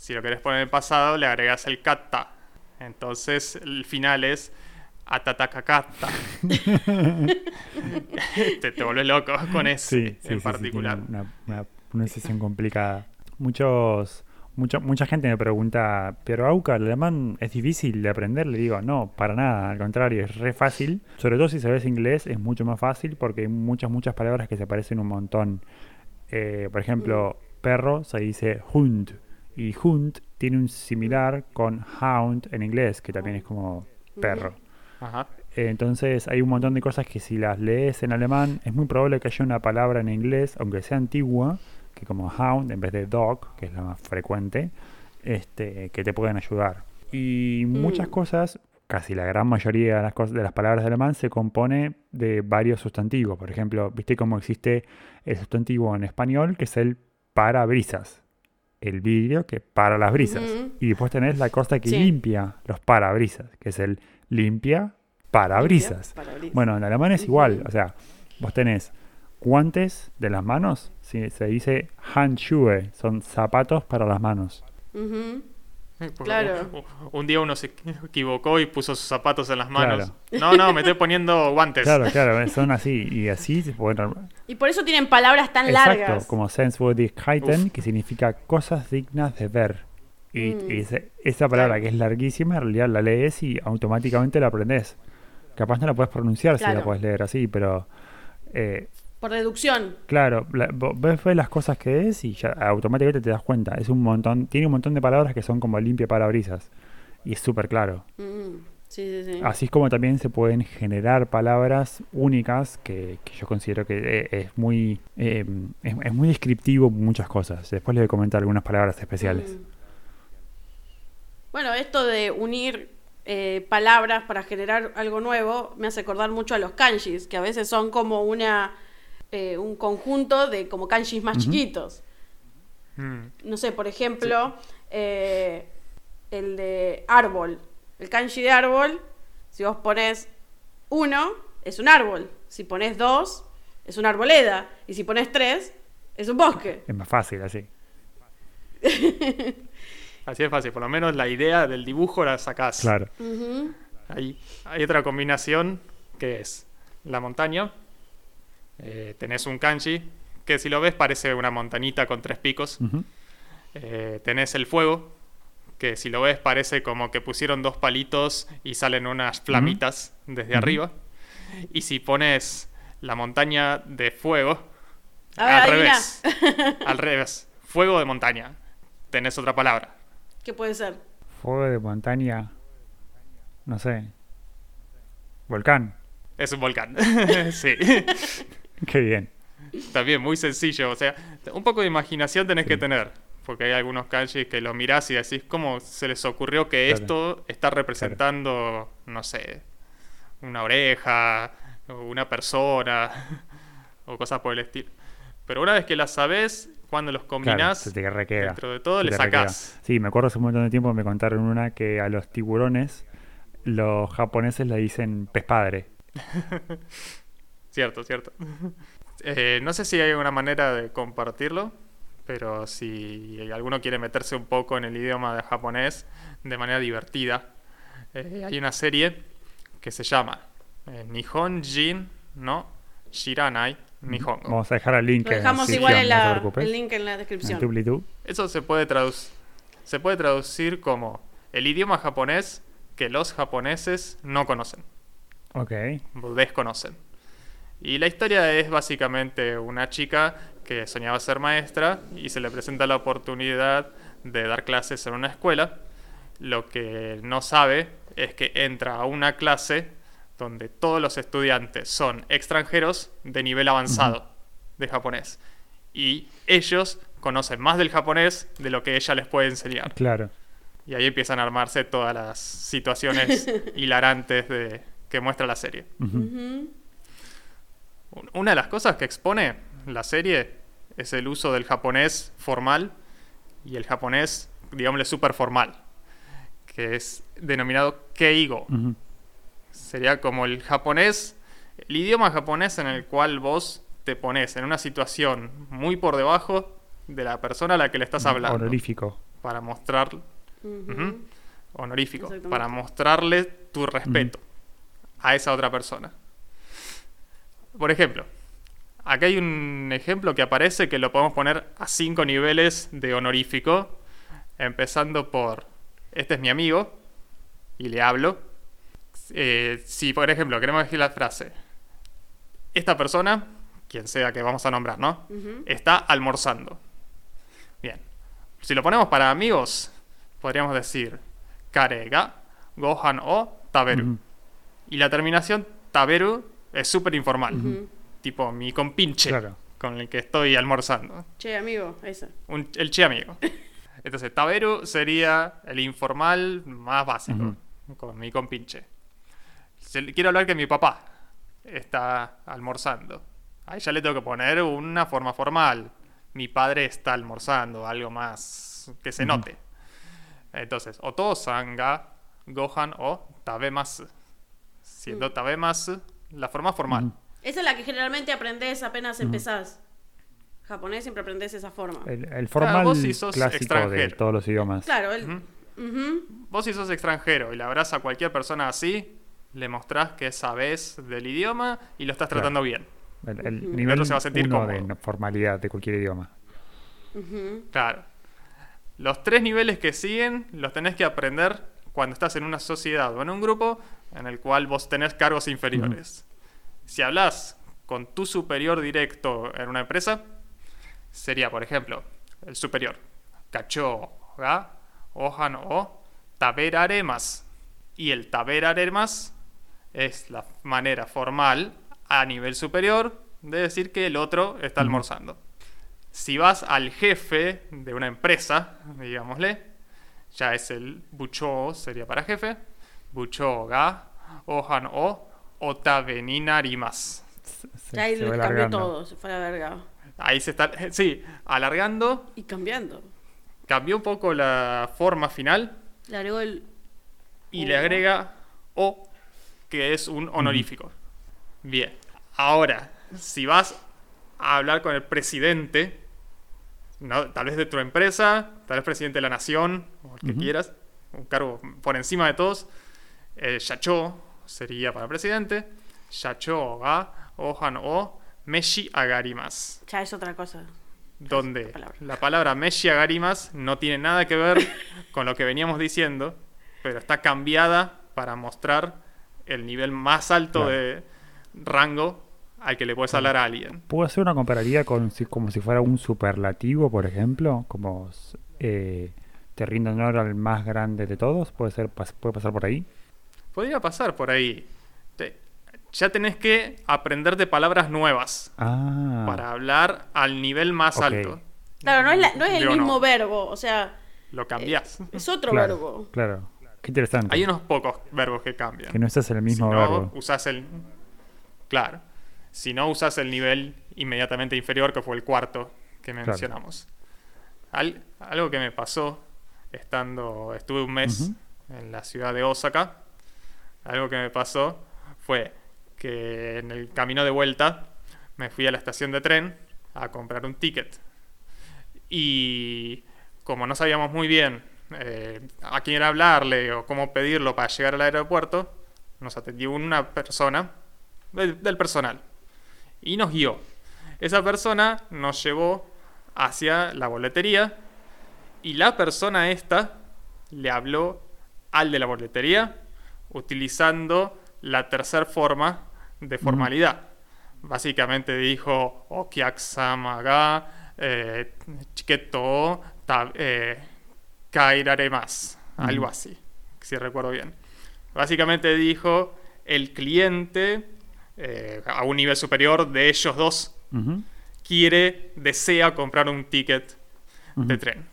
Si lo querés poner en pasado, le agregas el kata. Entonces el final es atatakakata. <laughs> te, te volvés loco con ese Sí, sí, sí, en sí, particular. una, una pronunciación complicada. Muchos, mucha, mucha gente me pregunta, pero Auca, el alemán es difícil de aprender. Le digo, no, para nada, al contrario, es re fácil. Sobre todo si sabes inglés, es mucho más fácil porque hay muchas, muchas palabras que se parecen un montón. Eh, por ejemplo, perro se dice Hund. Y Hund tiene un similar con Hound en inglés, que también es como perro. Ajá. Entonces hay un montón de cosas que si las lees en alemán es muy probable que haya una palabra en inglés, aunque sea antigua, que como hound en vez de dog, que es la más frecuente, este, que te pueden ayudar. Y muchas Mm. cosas, casi la gran mayoría de las, cosas, de las palabras de alemán se compone de varios sustantivos. Por ejemplo, viste cómo existe el sustantivo en español, que es el parabrisas. El vidrio que para las brisas. Y después tenés la cosa que Sí. limpia los parabrisas, que es el limpia parabrisas. Parabrisas. Bueno, en alemán es igual. O sea, vos tenés guantes de las manos, sí, se dice Handschuhe, son zapatos para las manos. <laughs> Porque Claro. Un, día uno se equivocó y puso sus zapatos en las manos. No, no, me estoy poniendo guantes. Claro, <laughs> claro, son así. Y así se pueden. Y por eso tienen palabras tan Exacto, largas. como Senswürdigkeiten, Uf. que significa cosas dignas de ver. Y, Mm. y esa palabra Claro. que es larguísima, en realidad la lees y automáticamente la aprendes. Capaz no la puedes pronunciar si la Claro. puedes leer así, pero eh, Por deducción. Claro, la- ves, ves las cosas que es y ya automáticamente te das cuenta. Es un montón, tiene un montón de palabras que son como limpia parabrisas. Y es súper claro. Mm, Sí, sí, sí. Así es como también se pueden generar palabras únicas que, que yo considero que eh, es muy eh, es, es muy descriptivo muchas cosas. Después les voy a comentar algunas palabras especiales. Mm. Bueno, esto de unir eh, palabras para generar algo nuevo me hace acordar mucho a los kanjis, que a veces son como una eh, un conjunto de como kanjis más chiquitos. Mm, No sé, por ejemplo, eh, el de árbol. El kanji de árbol, si vos pones uno, es un árbol. Si pones dos, es una arboleda. Y si pones tres, es un bosque. Es más fácil así. <laughs> Así es fácil, por lo menos la idea del dibujo la sacás. Claro. Hay otra combinación que es la montaña. Eh, tenés un kanji que si lo ves parece una montañita con tres picos. Eh, tenés el fuego, que si lo ves parece como que pusieron dos palitos y salen unas flamitas desde arriba. Y si pones la montaña de fuego, A ver, al revés. <laughs> al revés. Fuego de montaña. Tenés otra palabra. ¿Qué puede ser? Fuego de montaña. No sé. Volcán. Es un volcán. <laughs> sí. <laughs> Qué bien. También muy sencillo. O sea, un poco de imaginación tenés Sí. que tener. Porque hay algunos kanjis que lo mirás y decís, ¿cómo se les ocurrió que Claro. esto está representando, no sé, una oreja, o una persona, <laughs> o cosas por el estilo? Pero una vez que las sabes, cuando los Claro, combinás, se te dentro de todo Se le te requeda. sacás. Sí, me acuerdo hace un montón de tiempo me contaron una que a los tiburones los japoneses le dicen pez padre. <laughs> Cierto, cierto. Eh, no sé si hay alguna manera de compartirlo, pero si alguno quiere meterse un poco en el idioma de japonés de manera divertida, eh, hay una serie que se llama eh, Nihonjin no Shiranai Nihongo. Vamos a dejar el link Lo en dejamos la igual descripción, en no te la, preocupes. el link en la En descripción. Tublitú. Eso se puede, traduc- se puede traducir como el idioma japonés que los japoneses no conocen. Ok. desconocen. Y la historia es básicamente una chica que soñaba ser maestra y se le presenta la oportunidad de dar clases en una escuela. Lo que no sabe es que entra a una clase donde todos los estudiantes son extranjeros de nivel avanzado de japonés. Y ellos conocen más del japonés de lo que ella les puede enseñar. Claro. Y ahí empiezan a armarse todas las situaciones <laughs> hilarantes de, que muestra la serie. Un- Una de las cosas que expone la serie es el uso del japonés formal y el japonés, digámosle, super formal, que es denominado keigo. Sería como el japonés El idioma japonés en el cual vos te pones en una situación muy por debajo de la persona a la que le estás hablando. Honorífico. Para mostrar... Honorífico. Para mostrarle tu respeto a esa otra persona. Por ejemplo, acá hay un ejemplo que aparece que lo podemos poner a cinco niveles de honorífico. Empezando por, este es mi amigo, y le hablo. Eh, si, por ejemplo, queremos decir la frase, esta persona, quien sea que vamos a nombrar, ¿no? Está almorzando. Bien. Si lo ponemos para amigos, podríamos decir Karega, Gohan o Taberu. Ujú. Y la terminación Taberu es súper informal. Tipo mi compinche Claro. con el que estoy almorzando. Che, amigo, esa. Un- el che amigo. <laughs> Entonces, Taberu sería el informal más básico. Con mi compinche. Quiero hablar que mi papá está almorzando. Ahí ya le tengo que poner una forma formal. Mi padre está almorzando, algo más que se note. Entonces, Oto-san ga Gohan o Tabemasu. Siendo Tabemasu la forma formal. Ujú. Esa es la que generalmente aprendes apenas empezás. Japonés siempre aprendes esa forma. El, el formal vos si sos clásico de extranjero. todos los idiomas. Claro, el, Ujú. Ujú. Vos si sos extranjero y le hablas a cualquier persona así, le mostrás que sabés del idioma y lo estás Claro. tratando bien. El, el nivel otro se va a sentir uno cómodo. de formalidad de cualquier idioma. Claro. Los tres niveles que siguen los tenés que aprender cuando estás en una sociedad o en un grupo en el cual vos tenés cargos inferiores. Si hablas con tu superior directo en una empresa, sería, por ejemplo, el superior. Kacho ga ohan o taberaremas. Y el taberaremas es la manera formal a nivel superior de decir que el otro está almorzando. Si vas al jefe de una empresa, digámosle, ya es el bucho, sería para jefe. Bucho ga ohan o otabeninarimas. Se- Ya ahí se cambió todo, se fue a la verga. Ahí se está, sí, alargando, Y cambiando. cambió un poco la forma final Le agregó el. y O. le agrega o, que es un honorífico. Bien, ahora, si vas a hablar con el presidente, no, tal vez de tu empresa, tal vez presidente de la nación, o el que quieras, un cargo por encima de todos, el shacho sería para presidente, shacho ga ohan o meshi agarimas. Ya es otra cosa. donde la palabra. la palabra Meshi Agarimas no tiene nada que ver <laughs> con lo que veníamos diciendo, pero está cambiada para mostrar el nivel más alto Claro. de rango al que le puedes hablar a alguien. ¿Puedo hacer una comparativa con si- como si fuera un superlativo, por ejemplo? Como eh, te rindo honor al más grande de todos. ¿Puede, ser, pas- puede pasar por ahí? Podría pasar por ahí. Te- ya tenés que aprenderte palabras nuevas Ah, para hablar al nivel más alto. Claro, no es, la- no es el no. mismo verbo, o sea, Lo cambias. es otro claro, verbo. Claro. Qué interesante. Hay unos pocos verbos que cambian. Que no estás en el mismo si no, verbo. usás el. Claro. Si no, usas el nivel inmediatamente inferior, que fue el cuarto que mencionamos. Al- algo que me pasó estando. Estuve un mes en la ciudad de Osaka. Algo que me pasó fue que en el camino de vuelta me fui a la estación de tren a comprar un ticket. Y como no sabíamos muy bien eh, a quién hablarle o cómo pedirlo para llegar al aeropuerto, nos atendió una persona del, del personal y nos guió. Esa persona nos llevó hacia la boletería y la persona esta le habló al de la boletería utilizando la tercera forma de formalidad. Básicamente dijo Okiaksama ga eh, chiketo o ta- eh, kairaremasu", algo así, si recuerdo bien. Básicamente dijo el cliente eh, a un nivel superior de ellos dos quiere, desea comprar un ticket de tren.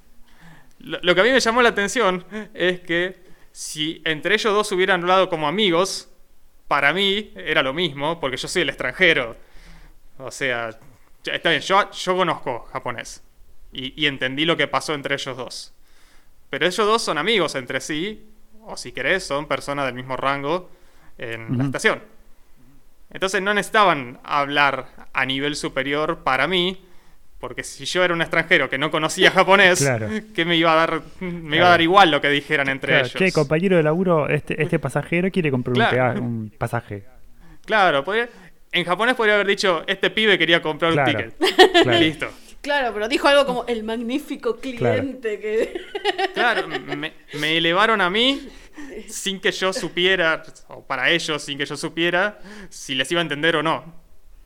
Lo, lo que a mí me llamó la atención es que si entre ellos dos hubieran hablado como amigos, para mí era lo mismo, porque yo soy el extranjero. O sea, ya- está bien, yo, yo conozco japonés y, y entendí lo que pasó entre ellos dos. Pero ellos dos son amigos entre sí, o si querés, son personas del mismo rango en la estación. Entonces no necesitaban hablar a nivel superior para mí, porque si yo era un extranjero que no conocía japonés, Claro. que me iba a dar, me iba Claro. a dar igual lo que dijeran entre Claro, ellos. che, compañero de laburo, este, este pasajero quiere comprar un, Claro. pasaje. Claro, podría- en japonés podría haber dicho, este pibe quería comprar Claro. un ticket. Claro. <laughs> Listo. Claro, pero dijo algo como el magnífico cliente que... <laughs> Claro, me, me elevaron a mí sin que yo supiera, o para ellos sin que yo supiera, si les iba a entender o no.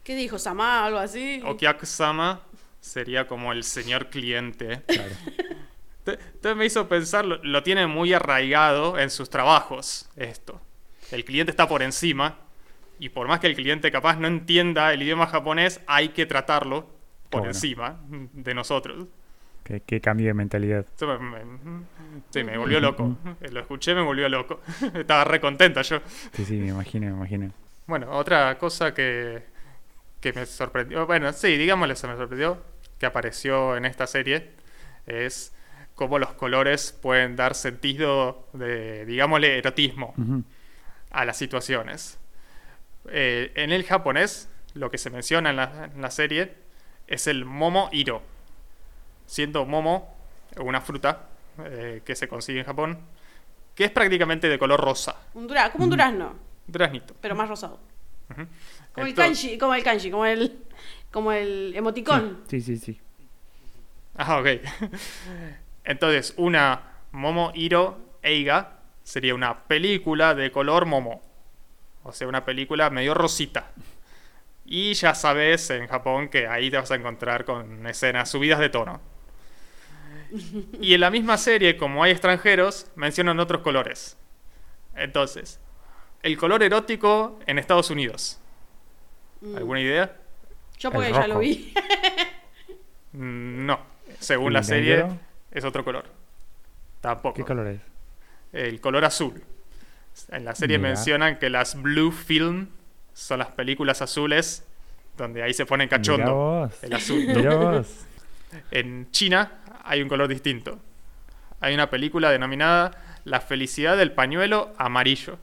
¿Qué dijo? ¿Samá? ¿Algo así? Okiaku-sama sería como el señor cliente. Claro. Entonces me hizo pensar, lo, lo tiene muy arraigado en sus trabajos esto. El cliente está por encima y por más que el cliente capaz no entienda el idioma japonés, hay que tratarlo por Bueno. encima de nosotros. Qué, qué cambio de mentalidad. Eso me, me- sí, me volvió loco. Lo escuché, me volvió loco. <laughs> Estaba re contenta yo. Sí, sí, me imagino, me imagino. Bueno, otra cosa que, que me sorprendió, bueno, sí, digámosle, se me sorprendió, que apareció en esta serie, es cómo los colores pueden dar sentido de, digámosle, erotismo Ujú. a las situaciones. Eh, en el japonés, lo que se menciona en la, en la serie es el momo iro. Siendo momo una fruta eh, que se consigue en Japón, que es prácticamente de color rosa. Un dura- como un durazno, Duraznito. pero más rosado. Ujú. Como el Entonces- kanji, como el kanji, como el, como el emoticón. Sí, sí, sí. Ah, ok. Entonces, una Momo Hiro Eiga sería una película de color momo. O sea, una película medio rosita. Y ya sabes en Japón que ahí te vas a encontrar con escenas subidas de tono. Y en la misma serie, como hay extranjeros, mencionan otros colores. Entonces, el color erótico en Estados Unidos. Mm. ¿Alguna idea? Yo porque ya lo vi. Mm, No. Según ¿Y la serie, negro? es otro color. Tampoco. ¿Qué color es? El color azul. En la serie Mira. mencionan que las blue film son las películas azules donde ahí se ponen cachondo. vos. El azul. Vos. <laughs> En China hay un color distinto. Hay una película denominada La felicidad del pañuelo amarillo.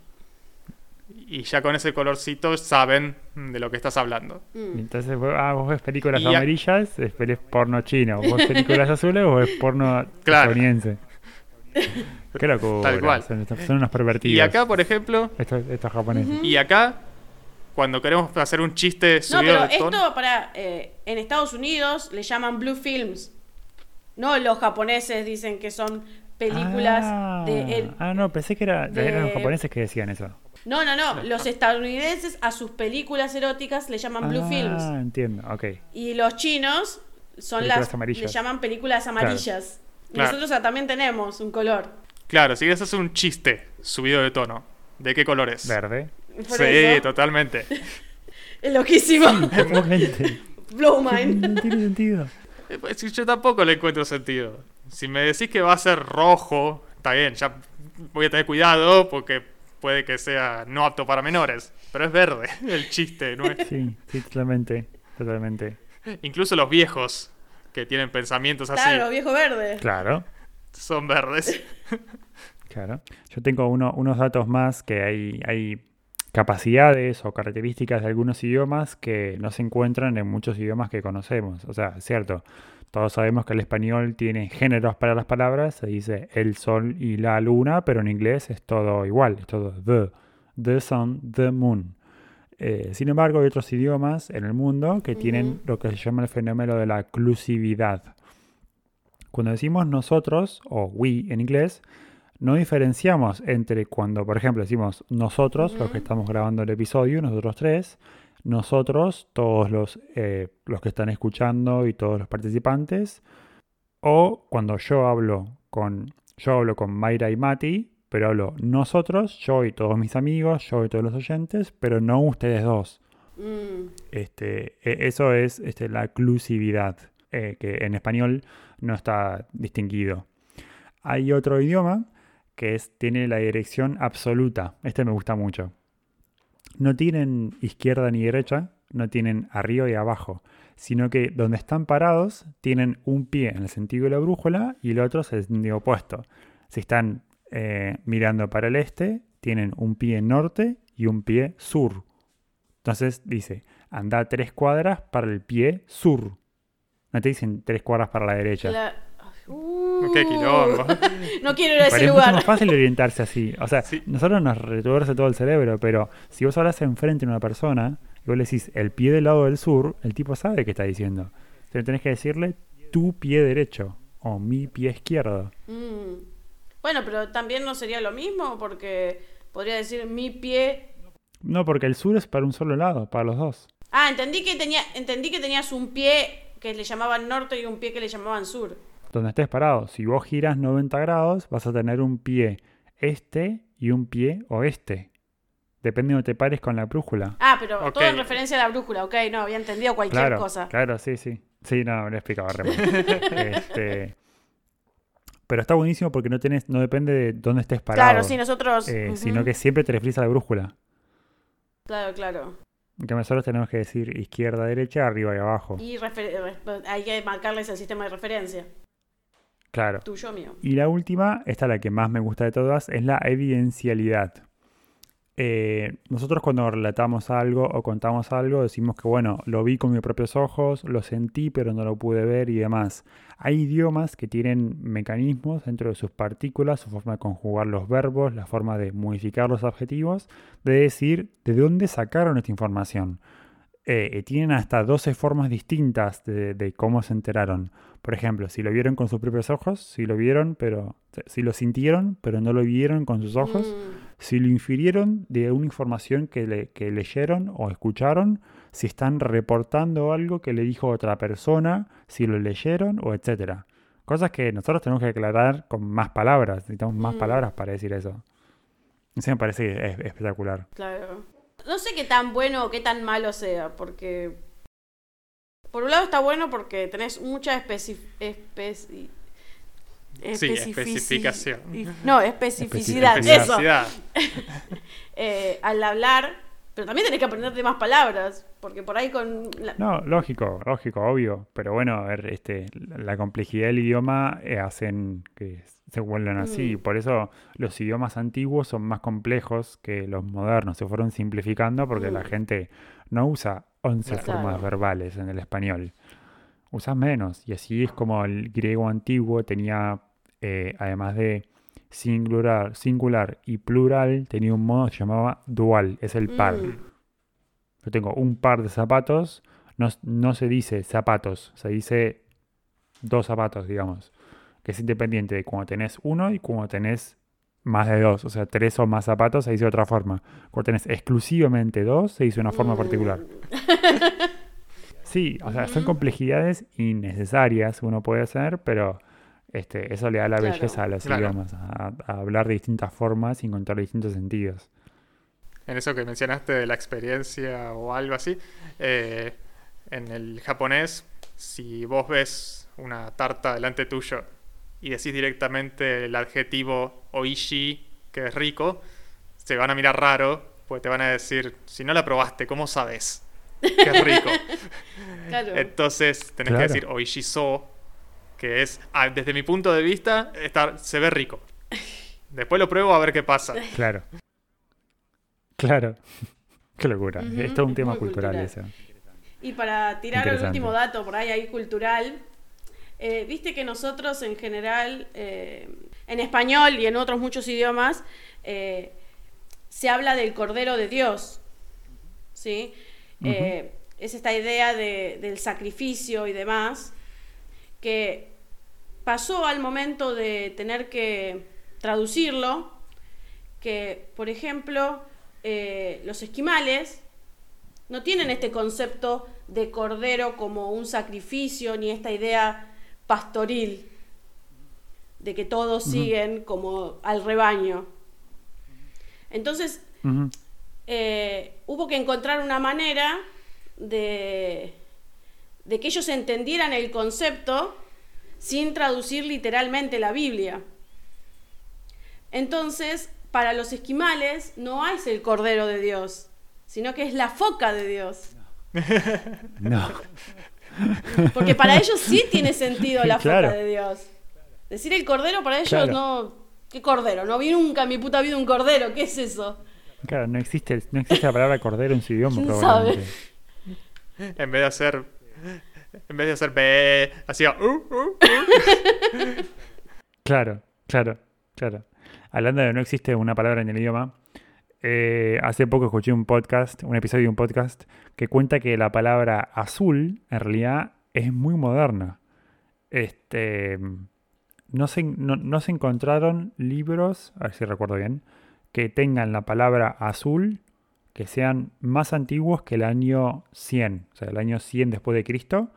Y ya con ese colorcito saben de lo que estás hablando. Mm. Entonces, vos, ah, vos ves películas Y a- amarillas, es, ves porno chino. Vos películas azules o ves porno <laughs> Claro. estadounidense. <laughs> Qué locura. Tal cual. Son, son unos pervertidos. Y acá, por ejemplo, Estos, estos japoneses. y acá, cuando queremos hacer un chiste No, subido pero de tono. esto para en Estados Unidos le llaman blue films. No los japoneses dicen que son películas ah, de el- ah, no, pensé que era, de- eran los japoneses que decían eso. No, no, no, los estadounidenses a sus películas eróticas le llaman blue ah, films entiendo, ok. y los chinos son Películas las amarillas. le llaman películas amarillas. Y. Nosotros ah, también tenemos un color. Claro, si quieres hacer un chiste subido de tono, ¿de qué color es? Verde. Sí, eso, totalmente. <laughs> es loquísimo. <laughs> Blow no mind. tiene sentido. <laughs> Eh, pues, Yo tampoco le encuentro sentido. Si me decís que va a ser rojo, está bien, ya voy a tener cuidado porque puede que sea no apto para menores. Pero es verde <laughs> el chiste, ¿no es? <laughs> Sí, sí, totalmente. Totalmente. Incluso los viejos que tienen pensamientos así Claro, viejo verde. Claro. son verdes. <laughs> Claro. Yo tengo uno- unos datos más que hay, hay capacidades o características de algunos idiomas que no se encuentran en muchos idiomas que conocemos. O sea, es cierto, todos sabemos que el español tiene géneros para las palabras, se dice el sol y la luna, pero en inglés es todo igual, es todo the, the sun, the moon. Eh, sin embargo, hay otros idiomas en el mundo que tienen lo que se llama el fenómeno de la clusividad. Cuando decimos nosotros o we en inglés, no diferenciamos entre cuando, por ejemplo, decimos nosotros, los que estamos grabando el episodio, nosotros tres, nosotros, todos los, eh, los que están escuchando y todos los participantes, o cuando yo hablo con, yo hablo con Mayra y Mati, pero hablo nosotros, yo y todos mis amigos, yo y todos los oyentes, pero no ustedes dos. Mm. Este, e- eso es este, la clusividad, eh, que en español no está distinguido. Hay otro idioma que es, tiene la dirección absoluta. Este me gusta mucho. No tienen izquierda ni derecha, no tienen arriba y abajo, sino que donde están parados tienen un pie en el sentido de la brújula y el otro es el sentido opuesto. Si están eh, mirando para el este, tienen un pie norte y un pie sur. Entonces dice, anda tres cuadras para el pie sur. No te dicen tres cuadras para la derecha. Uh, Qué quilombo. <laughs> no quiero ir a Pero ese es mucho lugar. más fácil orientarse así. O sea, Sí. nosotros nos retuerce todo el cerebro, pero si vos hablas enfrente de una persona y vos le decís el pie del lado del sur, el tipo sabe qué está diciendo. Entonces tenés que decirle tu pie derecho o mi pie izquierdo. Mm. Bueno, pero también no sería lo mismo porque podría decir mi pie. No, porque el sur es para un solo lado, para los dos. Ah, entendí que tenía, entendí que tenías un pie que le llamaban norte y un pie que le llamaban sur. Donde estés parado, si vos giras 90 grados, vas a tener un pie este y un pie oeste. Depende de donde te pares con la brújula. Ah, pero todo en referencia a la brújula, ok, no, había entendido cualquier Claro, cosa. claro, sí, sí. Sí, no, me lo explicaba re mal. <laughs> Este, pero está buenísimo porque no tenés, no depende de dónde estés parado. Claro, sí, nosotros. eh. Sino que siempre te refieres a la brújula. Claro, claro. Que nosotros tenemos que decir izquierda, derecha, arriba y abajo. Y re- hay que marcarles el sistema de referencia. Claro. Tuyo, mío. Y la última, esta es la que más me gusta de todas, es la evidencialidad. Eh, nosotros cuando relatamos algo o contamos algo decimos que bueno, lo vi con mis propios ojos, lo sentí pero no lo pude ver y demás. Hay idiomas que tienen mecanismos dentro de sus partículas, su forma de conjugar los verbos, la forma de modificar los adjetivos, de decir de dónde sacaron esta información. Eh, tienen hasta 12 formas distintas de, de cómo se enteraron. Por ejemplo, si lo vieron con sus propios ojos, si lo vieron, pero si lo sintieron, pero no lo vieron con sus ojos, Mm, si lo infirieron de una información que, le- que leyeron o escucharon, si están reportando algo que le dijo otra persona, si lo leyeron o etcétera. Cosas que nosotros tenemos que aclarar con más palabras. Necesitamos más Mm. palabras para decir eso. Eso me parece es espectacular. claro. No sé qué tan bueno o qué tan malo sea, porque. Por un lado está bueno porque tenés mucha especi- especi- Sí, especificación. No, especificidad, Especificidad. eso. <laughs> Eh, al hablar, pero también tenés que aprenderte más palabras, porque por ahí con... la- No, lógico, lógico, obvio. Pero bueno, a ver, este, la complejidad del idioma eh, hacen que se vuelvan así. Mm. Por eso los idiomas antiguos son más complejos que los modernos. Se fueron simplificando porque la Mm. gente no usa 11 Claro. formas verbales en el español. Usa menos. Y así es como el griego antiguo tenía, eh, además de singular, singular y plural, tenía un modo que se llamaba dual. Es el par. Mm, Yo tengo un par de zapatos, no, no se dice zapatos, se dice dos zapatos, digamos. Que es independiente de cuando tenés uno y cuando tenés más de dos. O sea, tres o más zapatos se dice de otra forma. Cuando tenés exclusivamente dos, se dice de una forma mm. particular. <laughs> Sí, o sea, son complejidades innecesarias, uno puede hacer, pero este, eso le da la Claro. belleza a los Claro. idiomas, a, a hablar de distintas formas y encontrar distintos sentidos. en eso que mencionaste de la experiencia o algo así, eh, en el japonés, si vos ves una tarta delante tuyo y decís directamente el adjetivo oishi, que es rico, se van a mirar raro, porque te van a decir, si no la probaste, ¿cómo sabes que es rico? <laughs> Claro. Entonces tenés Claro. que decir oishiso, que es, ah, desde mi punto de vista, está, se ve rico. Después lo pruebo a ver qué pasa. Claro. Claro. <laughs> Qué locura. Ujú, es todo un es tema muy cultural. Y para tirar el último dato por ahí, ahí cultural, eh, viste que nosotros en general, eh, en español y en otros muchos idiomas, eh, se habla del Cordero de Dios. ¿Sí? Es esta idea de- del sacrificio y demás, que pasó al momento de tener que traducirlo, que, por ejemplo, los esquimales no tienen este concepto de cordero como un sacrificio, ni esta idea pastoril, de que todos siguen como al rebaño. Entonces, eh, hubo que encontrar una manera de, de que ellos entendieran el concepto sin traducir literalmente la Biblia. Entonces, para los esquimales no es el Cordero de Dios, sino que es la foca de Dios. <laughs> No. <laughs> Porque para ellos sí tiene sentido la Claro. de Dios. Decir el Cordero para ellos Claro. no... ¿Qué Cordero? No vi nunca en mi puta vida un Cordero, ¿qué es eso? Claro, no existe, no existe la palabra cordero en su idioma, ¿Quién probablemente. En vez de hacer. En vez de hacer B, hacía. "Uh, uh, uh". <laughs> Claro, claro, claro. Hablando de no existe una palabra en el idioma, eh, hace poco escuché un podcast, un episodio de un podcast, que cuenta que la palabra azul en realidad es muy moderna. Este, no se, no, no se encontraron libros, a ver si recuerdo bien, que tengan la palabra azul que sean más antiguos que el año 100, o sea, el año 100 después de Cristo.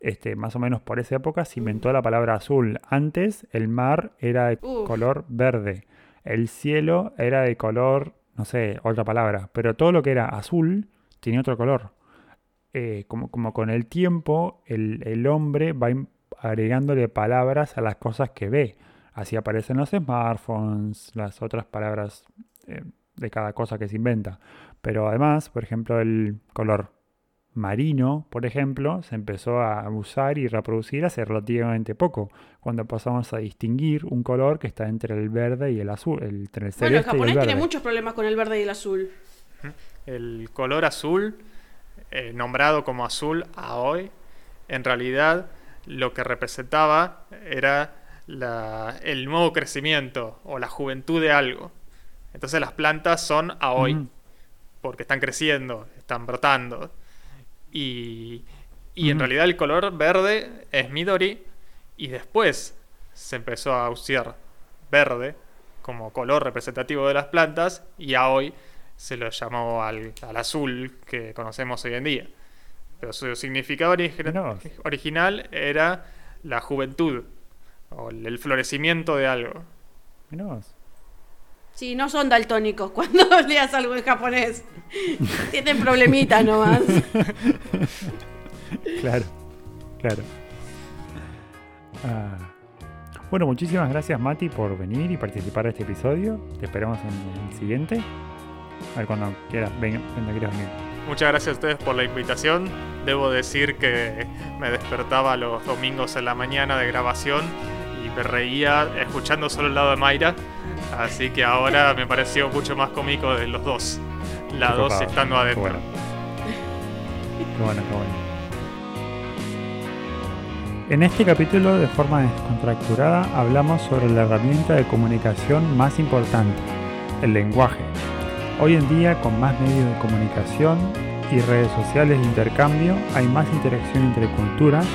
Este, más o menos por esa época se inventó la palabra azul. Antes el mar era de Uf. color verde, el cielo era de color, no sé, otra palabra, pero todo lo que era azul tenía otro color. Eh, como, como con el tiempo el, el hombre va agregándole palabras a las cosas que ve. Así aparecen los smartphones, las otras palabras eh, de cada cosa que se inventa. Pero además, por ejemplo, el color marino, por ejemplo, se empezó a usar y reproducir hace relativamente poco, cuando pasamos a distinguir un color que está entre el verde y el azul, el- entre el Bueno, el celeste y el japonés verde. tiene muchos problemas con el verde y el azul. El color azul, eh, nombrado como azul a hoy, en realidad lo que representaba era la- el nuevo crecimiento o la juventud de algo. Entonces las plantas son a hoy, Ujú. porque están creciendo, están brotando. Y, y en realidad el color verde es Midori y después se empezó a usar verde como color representativo de las plantas y a hoy se lo llamó al, al azul que conocemos hoy en día. Pero su significado original era la juventud o el florecimiento de algo. Sí, no son daltónicos <laughs> cuando leas algo en japonés. Tienen problemitas nomás. <laughs> Claro, claro. Ah. Bueno, muchísimas gracias Mati por venir y participar de este episodio. Te esperamos en el siguiente. A ver cuando quieras, venga, cuando quieras venir. Muchas gracias a ustedes por la invitación. Debo decir que me despertaba los domingos en la mañana de grabación y me reía escuchando solo el lado de Mayra. Así que ahora me pareció mucho más cómico de los dos lados copado. estando Qué adentro. bueno. Qué bueno, qué bueno. En este capítulo, de forma descontracturada, hablamos sobre la herramienta de comunicación más importante, el lenguaje. Hoy en día, con más medios de comunicación y redes sociales de intercambio, hay más interacción entre culturas,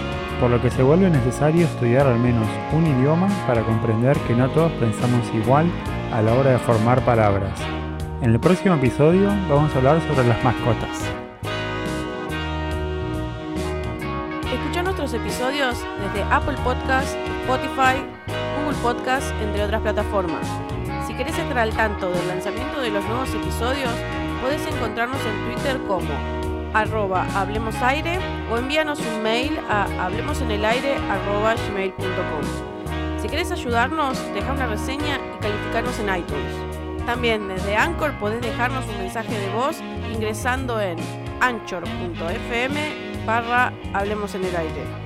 por lo que se vuelve necesario estudiar al menos un idioma para comprender que no todos pensamos igual a la hora de formar palabras. En el próximo episodio vamos a hablar sobre las mascotas. Escucha nuestros episodios desde Apple Podcast, Spotify, Google Podcast, entre otras plataformas. Si querés estar al tanto del lanzamiento de los nuevos episodios, podés encontrarnos en Twitter como arroba hablemosaire o envíanos un mail a hablemosenelaire.gmail.com Si querés ayudarnos, deja una reseña y calificarnos en iTunes. También desde Anchor podés dejarnos un mensaje de voz ingresando en anchor.fm barra Hablemos en el Aire.